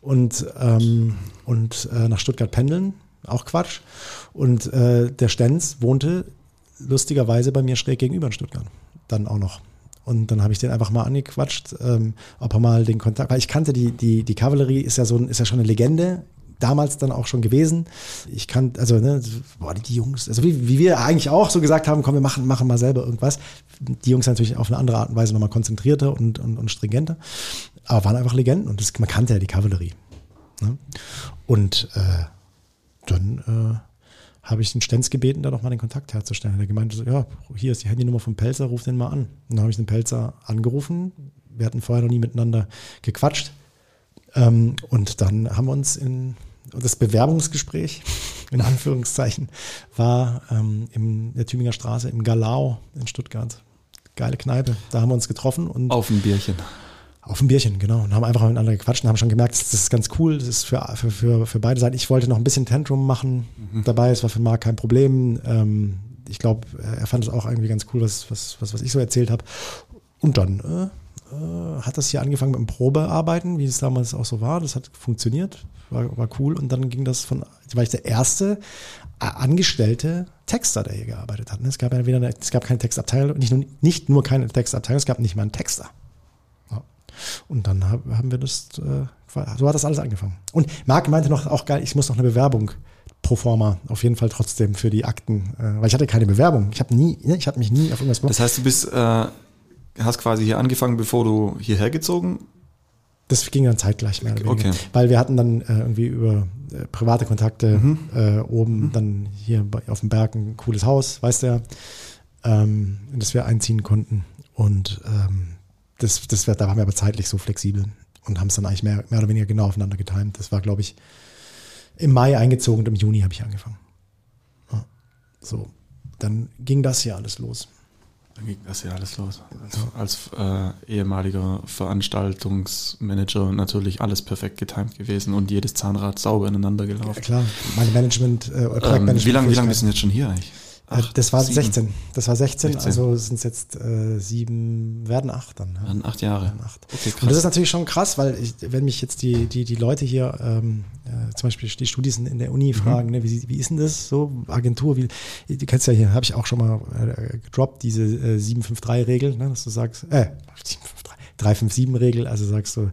A: und, ähm, und äh, nach Stuttgart pendeln. Auch Quatsch. Und äh, der Stenz wohnte lustigerweise bei mir schräg gegenüber in Stuttgart. Dann auch noch. Und dann habe ich den einfach mal angequatscht, ähm, ob er mal den Kontakt, weil ich kannte die, die, die Kavallerie ist ja so ist ja schon eine Legende, damals dann auch schon gewesen. Ich kann, also, ne, boah, die, die Jungs, also wie, wie wir eigentlich auch so gesagt haben, komm, wir machen, machen mal selber irgendwas. Die Jungs natürlich auf eine andere Art und Weise nochmal konzentrierter und, und, und stringenter, aber waren einfach Legenden und das, man kannte ja die Kavallerie. Ne? Und äh, dann äh, habe ich den Stenz gebeten, da noch mal den Kontakt herzustellen. Er gemeint, ja, hier ist die Handynummer vom Pelzer, ruf den mal an. Und dann habe ich den Pelzer angerufen. Wir hatten vorher noch nie miteinander gequatscht. Ähm, und dann haben wir uns in das Bewerbungsgespräch, in Anführungszeichen, war ähm, in der Tübinger Straße im Galau in Stuttgart. Geile Kneipe. Da haben wir uns getroffen und
B: auf ein Bierchen.
A: Auf ein Bierchen, genau. Und haben einfach miteinander gequatscht und haben schon gemerkt, das ist ganz cool. Das ist für, für, für, für beide Seiten. Ich wollte noch ein bisschen Tantrum machen dabei. Es war für Marc kein Problem. Ähm, ich glaube, er fand es auch irgendwie ganz cool, was, was, was, was ich so erzählt habe. Und dann äh, äh, hat das hier angefangen mit dem Probearbeiten, wie es damals auch so war. Das hat funktioniert, war, war cool. Und dann ging das von, war ich der erste äh, angestellte Texter, der hier gearbeitet hat. ne? Es gab ja wieder eine, es gab keine Textabteilung, nicht nur, nicht nur keine Textabteilung, es gab nicht mal einen Texter. Und dann hab, haben wir das, äh, so hat das alles angefangen. Und Marc meinte noch auch geil, ich muss noch eine Bewerbung pro forma auf jeden Fall trotzdem für die Akten, äh, weil ich hatte keine Bewerbung. Ich habe nie, ne, ich habe mich nie auf irgendwas beworben.
B: Das heißt, du bist, äh, hast quasi hier angefangen, bevor du hierher gezogen?
A: Das ging dann zeitgleich mehr.
B: Okay.
A: Weil wir hatten dann äh, irgendwie über äh, private Kontakte
B: Mhm.
A: äh, oben dann hier bei, auf dem Berg ein cooles Haus, weißt du ja, ähm, in das wir einziehen konnten. Und ähm, das, das da waren wir aber zeitlich so flexibel und haben es dann eigentlich mehr, mehr oder weniger genau aufeinander getimt. Das war, glaube ich, im Mai eingezogen und im Juni habe ich angefangen. Ja. So, dann ging das hier alles los.
B: Dann ging das ja alles los. Als, als äh, ehemaliger Veranstaltungsmanager natürlich alles perfekt getimt gewesen und jedes Zahnrad sauber ineinander
A: Ja,
B: gelaufen.
A: klar, meine Management, äh,
B: Ähm, wie lange wie lang bist du jetzt schon hier eigentlich?
A: Äh, das war
B: sieben?
A: 16. Das war 16,
B: 16.
A: also sind es jetzt äh, sieben, werden acht dann. Ja.
B: Dann acht Jahre.
A: Werden acht.
B: Okay,
A: Und das ist
B: krass.
A: natürlich schon krass, weil ich, wenn mich jetzt die, die, die Leute hier, ähm, äh, zum Beispiel die Studis in, der
B: Mhm.
A: Uni fragen, ne, wie, wie ist denn das so, Agentur, wie, du kennst ja hier, habe ich auch schon mal äh, gedroppt, diese äh, 753-Regel, ne, dass du sagst, äh, 753, 357-Regel, also sagst du,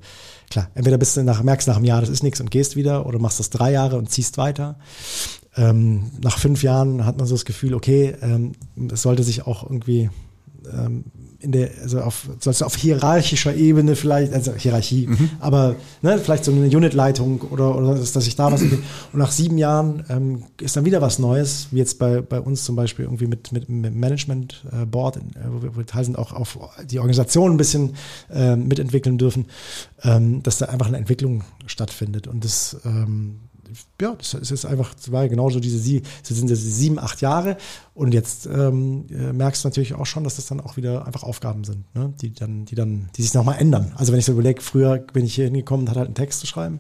A: klar, entweder bist du nach, merkst nach einem Jahr, das ist nichts und gehst wieder, oder machst das drei Jahre und ziehst weiter. Ähm, nach fünf Jahren hat man so das Gefühl, okay, ähm, es sollte sich auch irgendwie ähm, in der, also auf, du auf hierarchischer Ebene vielleicht, also Hierarchie,
B: Mhm.
A: aber ne, vielleicht so eine Unitleitung oder, oder dass, dass ich da was. Und nach sieben Jahren ähm, ist dann wieder was Neues, wie jetzt bei, bei uns zum Beispiel irgendwie mit, mit, mit Management äh, Board, äh, wo wir, wo wir teil sind, auch auf die Organisation ein bisschen äh, mitentwickeln dürfen, ähm, dass da einfach eine Entwicklung stattfindet. Und das ähm, ja, das ist jetzt einfach, das war ja genauso diese sie, sind diese sieben, acht Jahre und jetzt ähm, äh, merkst du natürlich auch schon, dass das dann auch wieder einfach Aufgaben sind, ne? die dann, die dann, die sich nochmal ändern. Also wenn ich so überlege, früher bin ich hier hingekommen und hatte halt einen Text zu schreiben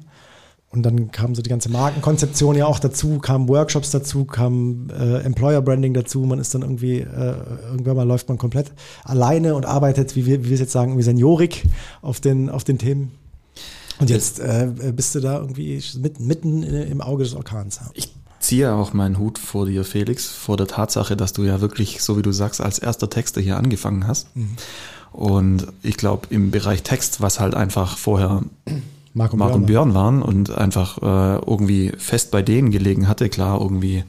A: und dann kam so die ganze Markenkonzeption ja auch dazu, kamen Workshops dazu, kam äh, Employer Branding dazu, man ist dann irgendwie, äh, irgendwann mal läuft man komplett alleine und arbeitet, wie wir, wie wir es jetzt sagen, irgendwie Seniorik auf den, auf den Themen. Und jetzt äh, bist du da irgendwie mitten, mitten im Auge des Orkans.
B: Ich ziehe auch meinen Hut vor dir, Felix, vor der Tatsache, dass du ja wirklich, so wie du sagst, als erster Texter hier angefangen hast. Mhm. Und ich glaube, im Bereich Text, was halt einfach vorher Mark und, Mark Björn, und Björn waren und einfach äh, irgendwie fest bei denen gelegen hatte, klar, irgendwie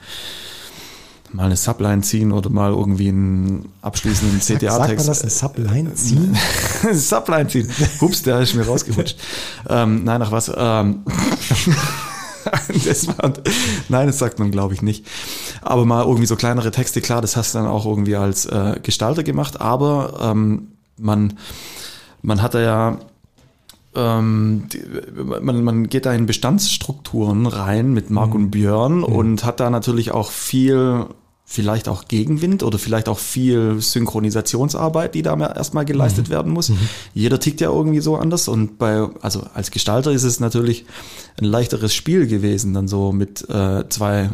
B: mal eine Subline ziehen oder mal irgendwie einen abschließenden CTA-Text. Sagt man
A: das, eine Subline ziehen? [LAUGHS]
B: Subline ziehen. Hups, der ist mir rausgerutscht. ähm, nein, ach was. Ähm, [LAUGHS] das war, nein, das sagt man, glaube ich, nicht. Aber mal irgendwie so kleinere Texte, klar, das hast du dann auch irgendwie als äh, Gestalter gemacht, aber ähm, man, man hat da ja ähm, die, man, man geht da in Bestandsstrukturen rein mit Mark mhm. und Björn mhm. und hat da natürlich auch viel vielleicht auch Gegenwind oder vielleicht auch viel Synchronisationsarbeit, die da erstmal geleistet mhm. werden muss. Mhm. Jeder tickt ja irgendwie so anders und bei, also als Gestalter ist es natürlich ein leichteres Spiel gewesen, dann so mit äh, zwei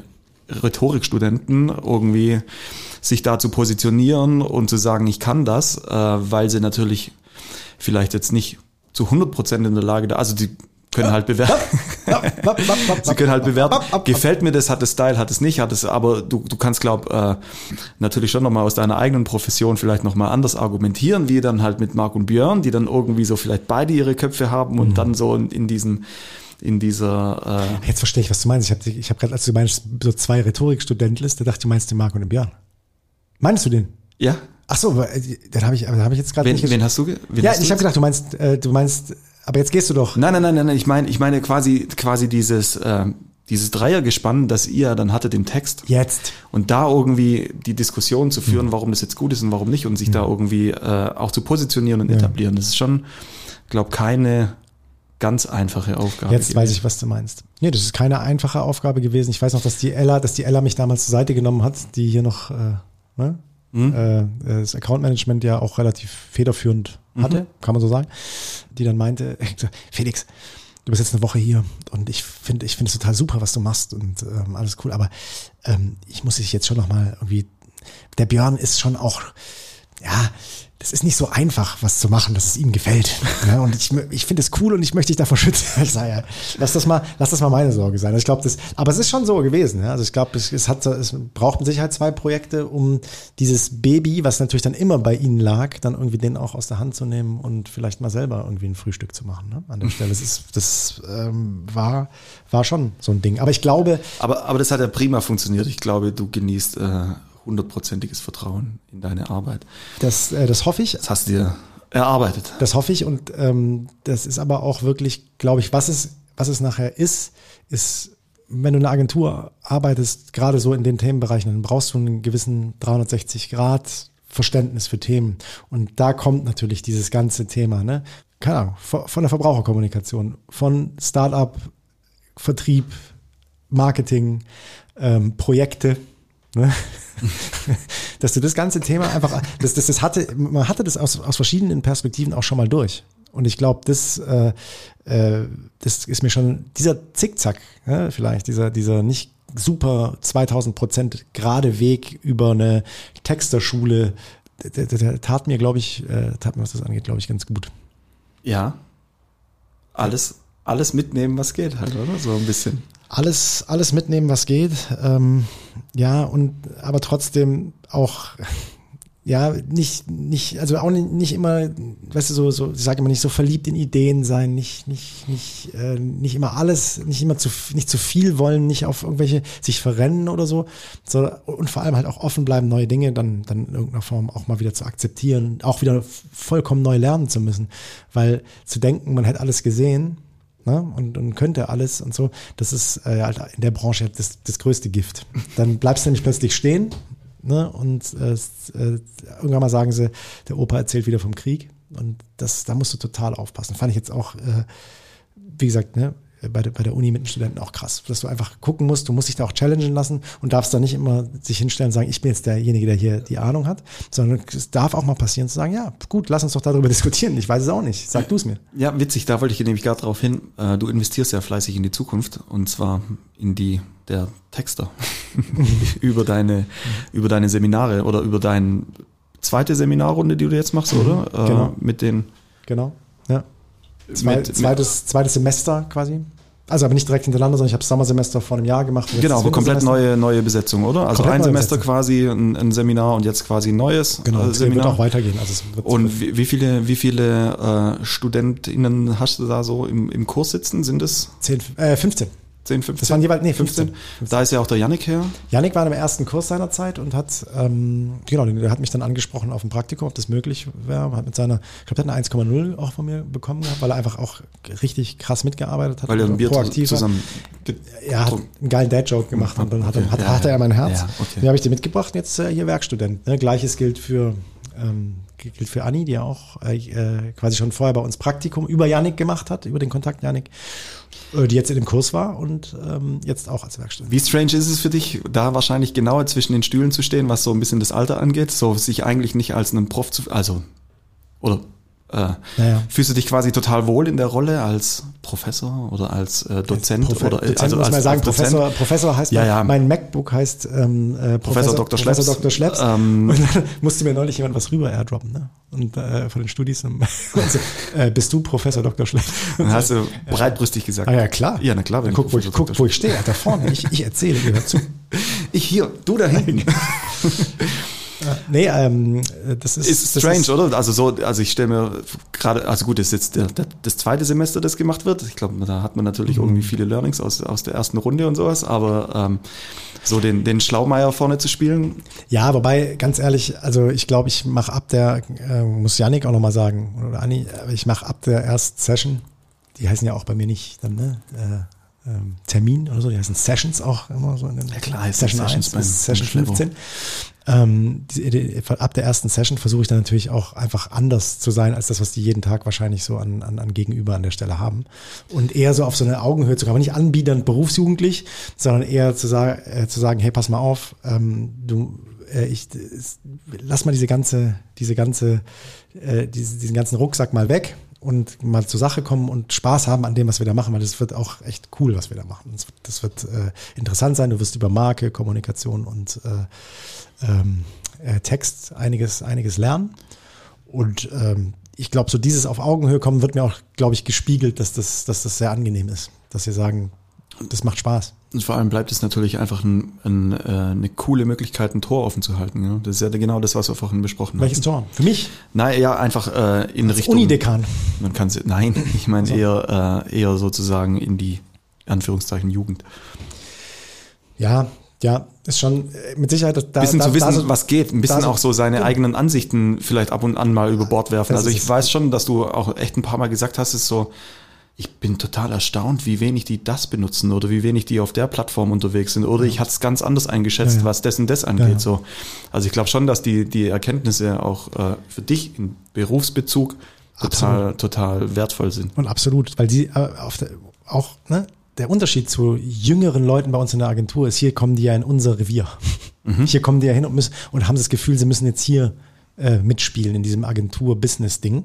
B: Rhetorikstudenten irgendwie sich da zu positionieren und zu sagen, ich kann das, äh, weil sie natürlich vielleicht jetzt nicht zu 100 Prozent in der Lage da, also die können halt bewerten. [LAUGHS] Sie können halt bewerten. Gefällt mir das, hat es Style, hat es nicht, hat es, aber du, du kannst, glaub, äh, natürlich schon nochmal aus deiner eigenen Profession vielleicht nochmal anders argumentieren, wie dann halt mit Marc und Björn, die dann irgendwie so vielleicht beide ihre Köpfe haben und mhm. dann so in, in diesem in dieser.
A: Äh Jetzt verstehe ich, was du meinst. Ich habe ich hab gerade, als du meinst, so zwei Rhetorikstudentlis, da dachte ich, du meinst den Marc und den Björn. Meinst du den?
B: Ja.
A: Ach so, äh, dann habe ich, hab ich jetzt gerade
B: nicht. Wen hast du?
A: Wen ja, hast ich habe gedacht, du meinst, äh, du meinst aber jetzt gehst du doch.
B: Nein, nein, nein, nein, ich meine, ich meine quasi, quasi dieses, äh, dieses Dreiergespann, das ihr dann hattet im Text.
A: Jetzt.
B: Und da irgendwie die Diskussion zu führen, warum das jetzt gut ist und warum nicht und sich mhm. da irgendwie äh, auch zu positionieren und ja. etablieren. Das ist schon, glaube keine ganz einfache Aufgabe.
A: Jetzt gewesen. weiß ich, was du meinst. Nee, das ist keine einfache Aufgabe gewesen. Ich weiß noch, dass die Ella, dass die Ella mich damals zur Seite genommen hat, die hier noch äh, ne? Mhm. äh, das Account Management ja auch relativ federführend hatte, mhm. kann man so sagen, die dann meinte, [LAUGHS] Felix, du bist jetzt eine Woche hier und ich finde, ich finde es total super, was du machst und ähm, alles cool, aber ähm, ich muss dich jetzt schon nochmal irgendwie, der Björn ist schon auch, ja, das ist nicht so einfach, was zu machen, dass es ihm gefällt. Ja, und ich, ich finde es cool und ich möchte dich davor [LAUGHS] schützen. Lass das mal, lass das mal meine Sorge sein. Ich glaube, das, aber es ist schon so gewesen. Ja. Also ich glaube, es, es hat, es braucht mit Sicherheit zwei Projekte, um dieses Baby, was natürlich dann immer bei ihnen lag, dann irgendwie den auch aus der Hand zu nehmen und vielleicht mal selber irgendwie ein Frühstück zu machen. Ne? An der Stelle. Das ist, das ähm, war, war schon so ein Ding. Aber ich glaube,
B: aber, aber das hat ja prima funktioniert. Ich glaube, du genießt äh, hundertprozentiges Vertrauen in deine Arbeit.
A: Das, äh, das hoffe ich.
B: Das hast du dir erarbeitet.
A: Das hoffe ich und ähm, das ist aber auch wirklich, glaube ich, was es, was es nachher ist, ist, wenn du in einer Agentur arbeitest, gerade so in den Themenbereichen, dann brauchst du einen gewissen 360 Grad Verständnis für Themen. Und da kommt natürlich dieses ganze Thema, ne? Keine Ahnung, von der Verbraucherkommunikation, von Startup, Vertrieb, Marketing, ähm, Projekte, Ne? [LAUGHS] dass du das ganze Thema einfach, das, das, das hatte, man hatte das aus, aus verschiedenen Perspektiven auch schon mal durch. Und ich glaube, das, äh, äh, das ist mir schon dieser Zickzack, ja, vielleicht, dieser, dieser nicht super 2000 Prozent gerade Weg über eine Texterschule, der, der, der tat mir, glaube ich, äh, tat mir, was das angeht, glaube ich, ganz gut.
B: Ja. Alles, alles mitnehmen, was geht halt, oder? So ein bisschen
A: alles, alles mitnehmen, was geht. Ähm, ja, und aber trotzdem auch, [LAUGHS] ja, nicht, nicht, also auch nicht, nicht immer, weißt du, so, so, ich sage immer nicht so verliebt in Ideen sein, nicht, nicht, nicht, äh, nicht immer alles, nicht immer zu, nicht zu viel wollen, nicht auf irgendwelche sich verrennen oder so, so und vor allem halt auch offen bleiben, neue Dinge dann, dann in irgendeiner Form auch mal wieder zu akzeptieren, auch wieder vollkommen neu lernen zu müssen, weil zu denken, man hätte alles gesehen, ne? und, und könnte alles und so, das ist äh, halt in der Branche das, das größte Gift. Dann bleibst du nämlich plötzlich stehen ne? und äh, äh, irgendwann mal sagen sie, der Opa erzählt wieder vom Krieg und das, da musst du total aufpassen. Fand ich jetzt auch, äh, wie gesagt, ne? Bei der, bei der Uni mit den Studenten auch krass, dass du einfach gucken musst, du musst dich da auch challengen lassen und darfst da nicht immer sich hinstellen und sagen, ich bin jetzt derjenige, der hier die Ahnung hat, sondern es darf auch mal passieren zu sagen, ja, gut, lass uns doch darüber [LAUGHS] diskutieren. Ich weiß es auch nicht. Sag du es mir.
B: Ja, witzig, da wollte ich nämlich gerade darauf hin. Äh, du investierst ja fleißig in die Zukunft und zwar in die der Texter [LAUGHS] über deine über deine Seminare oder über deine zweite Seminarrunde, die du jetzt machst, oder?
A: Genau.
B: Äh, mit den
A: Genau. Ja. Zwei, mit, zweites, zweites Semester quasi. Also aber nicht direkt hintereinander, sondern ich habe Sommersemester vor einem Jahr gemacht.
B: Genau, aber komplett neue, neue Besetzung, oder? Also ein Semester Besetzung. quasi ein, ein, Seminar und jetzt quasi ein neues
A: genau,
B: äh, Seminar.
A: wird auch weitergehen. Also
B: und wie, wie, viele, wie viele äh, StudentInnen hast du da so im, im Kurs sitzen? Sind es?
A: 10, äh, 15.
B: 10, 15?
A: Das waren jeweils, nee, 15. 15.
B: Da ist ja auch der Yannick her.
A: Yannick war im ersten Kurs seiner Zeit und hat, ähm, genau, der hat mich dann angesprochen auf dem Praktikum, ob das möglich wäre. Hat mit seiner, ich glaube, der hat eine 1,0 auch von mir bekommen, weil er einfach auch richtig krass mitgearbeitet hat.
B: Weil er ein Bier
A: proaktiv zusammen Er hat einen geilen Dad-Joke gemacht und dann hat, hat, ja, hatte er mein Herz. Ja, okay. Den habe ich dir mitgebracht und jetzt äh, hier Werkstudent. Ne? Gleiches gilt für ähm, gilt für Anni, die ja auch äh, äh, quasi schon vorher bei uns Praktikum über Yannick gemacht hat, über den Kontakt Yannick, äh, die jetzt in dem Kurs war und ähm, jetzt auch als Werkstatt.
B: Wie strange ist es für dich, da wahrscheinlich genauer zwischen den Stühlen zu stehen, was so ein bisschen das Alter angeht, so sich eigentlich nicht als einen Prof zu, also, oder äh, naja. Fühlst du dich quasi total wohl in der Rolle als Professor oder als äh, Dozent?
A: Profe
B: oder,
A: Dozent also muss als, man sagen, Professor, Professor heißt,
B: ja, ja.
A: mein MacBook heißt ähm,
B: äh, Professor, Professor Dr. Schleps.
A: Professor Dr. Schleps. Ähm, und dann [LAUGHS] musste mir neulich jemand was rüber airdroppen, ne? Und äh, von den Studis. Und [LAUGHS] so, äh, bist du Professor Dr. Schleps? [LAUGHS]
B: Dann hast du breitbrüstig gesagt.
A: Ah ja, klar.
B: Ja, na klar.
A: Wenn guck, wo ich, guck, wo ich stehe, da vorne. Ich, ich erzähle, ihr hört zu.
B: Ich hier, du da hinten.
A: Nee, ähm, das ist,
B: ist strange, ist, oder? Also so, also ich stelle mir gerade, also gut, das ist jetzt der, der, das zweite Semester, das gemacht wird. Ich glaube, da hat man natürlich mhm. irgendwie viele Learnings aus, aus der ersten Runde und sowas, aber ähm, so den, den Schlaumeier vorne zu spielen.
A: Ja, wobei, ganz ehrlich, also ich glaube, ich mache ab der, äh, muss Janik auch nochmal sagen, oder Anni, ich mache ab der ersten Session, die heißen ja auch bei mir nicht dann, ne? Äh, ähm, Termin oder so, die heißen Sessions auch immer so in den
B: ja, klar,
A: Session Sessions 1 bis Session 15 ähm, die, die, ab der ersten Session versuche ich dann natürlich auch einfach anders zu sein, als das, was die jeden Tag wahrscheinlich so an, an, an Gegenüber an der Stelle haben. Und eher so auf so eine Augenhöhe zu kommen, aber nicht anbietend berufsjugendlich, sondern eher zu, sagen, äh, zu sagen, hey, pass mal auf, ähm, du, äh, ich, lass mal diese ganze, diese ganze, äh, diese, diesen ganzen Rucksack mal weg und mal zur Sache kommen und Spaß haben an dem, was wir da machen, weil das wird auch echt cool, was wir da machen. Das wird, das wird äh, interessant sein. Du wirst über Marke, Kommunikation und äh, ähm, äh, Text einiges, einiges lernen. Und ähm, ich glaube, so dieses auf Augenhöhe kommen wird mir auch, glaube ich, gespiegelt, dass das, dass das sehr angenehm ist. Dass sie sagen, das macht Spaß.
B: Und vor allem bleibt es natürlich einfach ein, ein, äh, eine coole Möglichkeit, ein Tor offen zu halten. Ja? Das ist ja genau das, was wir vorhin besprochen
A: Welches haben. Welches Tor? Für mich?
B: Nein, ja, einfach äh, in Als Richtung.
A: Unidekan.
B: Man kann nein, [LAUGHS] ich meine also. eher, äh, eher sozusagen in die Anführungszeichen Jugend.
A: Ja, ja, ist schon äh, mit Sicherheit
B: da. Bisschen da, zu wissen, so, was geht, ein bisschen auch so seine ja. eigenen Ansichten vielleicht ab und an mal über Bord werfen. Das also ich weiß schon, dass du auch echt ein paar Mal gesagt hast, ist so, ich bin total erstaunt, wie wenig die das benutzen oder wie wenig die auf der Plattform unterwegs sind. Oder ich hatte es ganz anders eingeschätzt, ja, ja. was dessen das angeht. Ja, so. Also ich glaube schon, dass die, die Erkenntnisse auch äh, für dich im Berufsbezug total, absolut. total wertvoll sind.
A: Und absolut, weil die äh, auf der, auch, ne, der Unterschied zu jüngeren Leuten bei uns in der Agentur ist, hier kommen die ja in unser Revier. [LAUGHS] Mhm. Hier kommen die ja hin und, müssen, und haben das Gefühl, sie müssen jetzt hier äh, mitspielen in diesem Agentur-Business-Ding.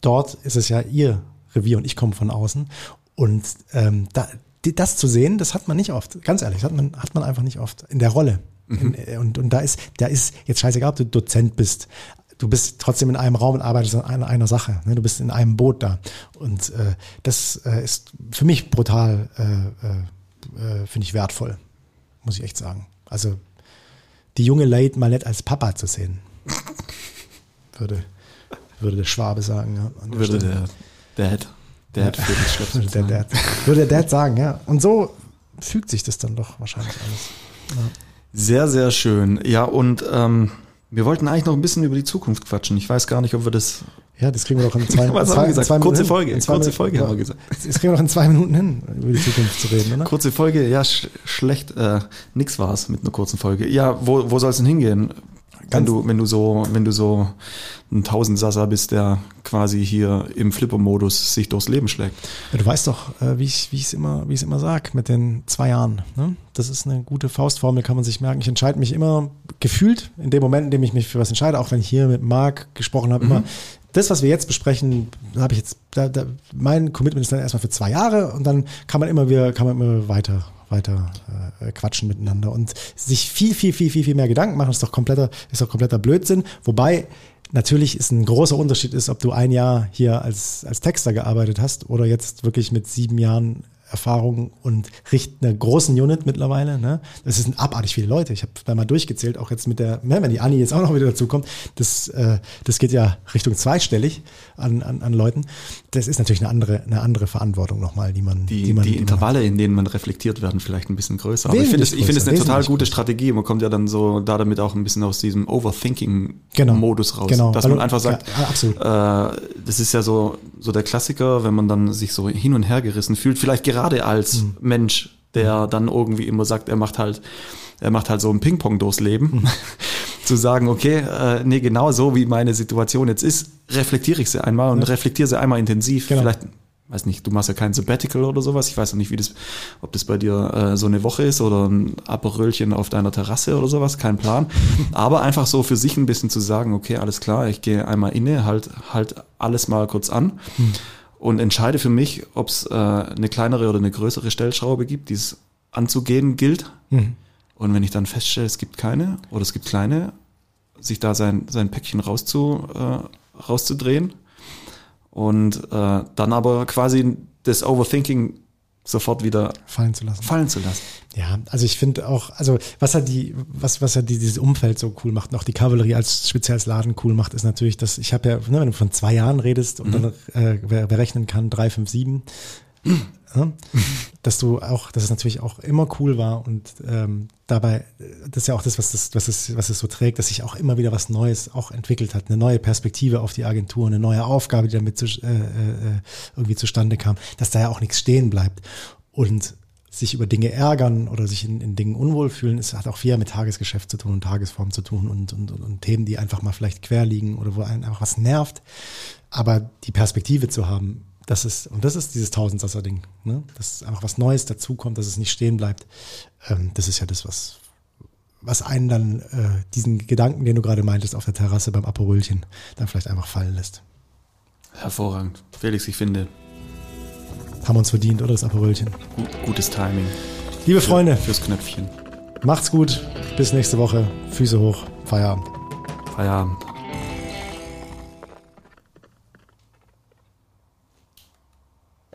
A: Dort ist es ja ihr Revier und ich komme von außen. Und ähm, da, das zu sehen, das hat man nicht oft. Ganz ehrlich, hat man, hat man einfach nicht oft in der Rolle. Mhm. In, äh, und, und da ist, da ist jetzt scheißegal, ob du Dozent bist du bist trotzdem in einem Raum und arbeitest an einer, einer Sache. Ne? Du bist in einem Boot da. Und äh, das äh, ist für mich brutal, äh, äh, äh, finde ich wertvoll, muss ich echt sagen. Also die junge Late mal nicht als Papa zu sehen, [LAUGHS] würde, würde der Schwabe sagen. Ja,
B: würde der Dad, Dad für das
A: Schlips [LAUGHS] der Dad, Würde der Dad sagen, ja. Und so fügt sich das dann doch wahrscheinlich alles. Ja.
B: Sehr, sehr schön. Ja, und ähm, wir wollten eigentlich noch ein bisschen über die Zukunft quatschen. Ich weiß gar nicht, ob wir das.
A: Ja, das kriegen wir doch in zwei, [LAUGHS]
B: Was
A: zwei,
B: haben wir gesagt?
A: zwei
B: kurze
A: Minuten
B: Folge.
A: In zwei
B: kurze
A: Minuten,
B: Folge haben wir gesagt.
A: Das kriegen wir noch in zwei Minuten hin, über die Zukunft zu reden, oder?
B: Kurze Folge, ja, sch schlecht. Äh, nix war's mit einer kurzen Folge. Ja, wo, wo soll es denn hingehen? Wenn du, wenn du so, wenn du so ein Tausendsasser bist, der quasi hier im Flipper-Modus sich durchs Leben schlägt.
A: Ja, du weißt doch, äh, wie ich wie ich es immer, wie ich es immer sag, mit den zwei Jahren. Ne? Das ist eine gute Faustformel, kann man sich merken. Ich entscheide mich immer gefühlt in dem Moment, in dem ich mich für was entscheide, auch wenn ich hier mit Marc gesprochen habe, mhm. immer das, was wir jetzt besprechen, habe ich jetzt, da, da, mein Commitment ist dann erstmal für zwei Jahre und dann kann man immer wieder, kann man immer weiter weiter äh, quatschen miteinander und sich viel, viel, viel, viel, viel mehr Gedanken machen, ist doch kompletter, ist doch kompletter Blödsinn. Wobei natürlich ist ein großer Unterschied ist, ob du ein Jahr hier als, als Texter gearbeitet hast oder jetzt wirklich mit sieben Jahren Erfahrung und richten eine großen Unit mittlerweile. Ne? Das sind abartig viele Leute. Ich habe da mal durchgezählt, auch jetzt mit der, ne, wenn die Anni jetzt auch noch wieder dazu kommt, das, äh, das geht ja Richtung zweistellig an, an, an Leuten. Das ist natürlich eine andere, eine andere Verantwortung nochmal, die man.
B: Die,
A: die, man,
B: die Intervalle, in denen man reflektiert werden, vielleicht ein bisschen größer. Aber ich finde es, ich finde es eine total gute größer. Strategie. Man kommt ja dann so da damit auch ein bisschen aus diesem Overthinking-Modus genau, raus. Genau. Dass man einfach sagt, ja, äh, das ist ja so, so der Klassiker, wenn man dann sich so hin und her gerissen fühlt, vielleicht gerade als mhm. Mensch, der dann irgendwie immer sagt, er macht halt, er macht halt so ein Ping-Pong durchs Leben. Mhm. [LAUGHS] zu sagen, okay, äh, nee, genau so wie meine Situation jetzt ist, reflektiere ich sie einmal und ja. reflektiere sie einmal intensiv. Genau. Vielleicht, weiß nicht, du machst ja kein Sabbatical oder sowas. Ich weiß noch nicht, wie das, ob das bei dir äh, so eine Woche ist oder ein Aperölchen auf deiner Terrasse oder sowas, kein Plan. [LAUGHS] Aber einfach so für sich ein bisschen zu sagen, okay, alles klar, ich gehe einmal inne, halt, halt alles mal kurz an. Hm und entscheide für mich, ob es äh, eine kleinere oder eine größere Stellschraube gibt, die es anzugehen gilt. Mhm. Und wenn ich dann feststelle, es gibt keine oder es gibt kleine, sich da sein, sein Päckchen rauszu, äh, rauszudrehen und äh, dann aber quasi das Overthinking sofort wieder
A: fallen zu lassen.
B: Fallen zu lassen.
A: Ja, also ich finde auch, also was hat die, was was hat dieses Umfeld so cool macht, noch die Kavallerie als spezielles Laden cool macht, ist natürlich, dass ich habe ja, ne, wenn du von zwei Jahren redest und mhm. dann äh, berechnen kann drei, fünf, sieben? Dass du auch, dass es natürlich auch immer cool war und ähm, dabei, das ist ja auch das, was das, was es, was es so trägt, dass sich auch immer wieder was Neues auch entwickelt hat, eine neue Perspektive auf die Agentur, eine neue Aufgabe, die damit zu, äh, äh, irgendwie zustande kam, dass da ja auch nichts stehen bleibt. Und sich über Dinge ärgern oder sich in, in Dingen unwohl fühlen, es hat auch viel mit Tagesgeschäft zu tun und Tagesform zu tun und, und, und, und Themen, die einfach mal vielleicht quer liegen oder wo einen einfach was nervt. Aber die Perspektive zu haben, das ist, und das ist dieses Tausendsasser-Ding, ne? dass einfach was Neues dazukommt, dass es nicht stehen bleibt. Ähm, das ist ja das, was, was einen dann äh, diesen Gedanken, den du gerade meintest, auf der Terrasse beim Aperölchen, dann vielleicht einfach fallen lässt.
B: Hervorragend. Felix, ich finde.
A: Haben wir uns verdient, oder das Aperölchen?
B: Gutes Timing.
A: Liebe Für, Freunde.
B: Fürs Knöpfchen.
A: Macht's gut. Bis nächste Woche. Füße hoch. Feierabend.
B: Feierabend.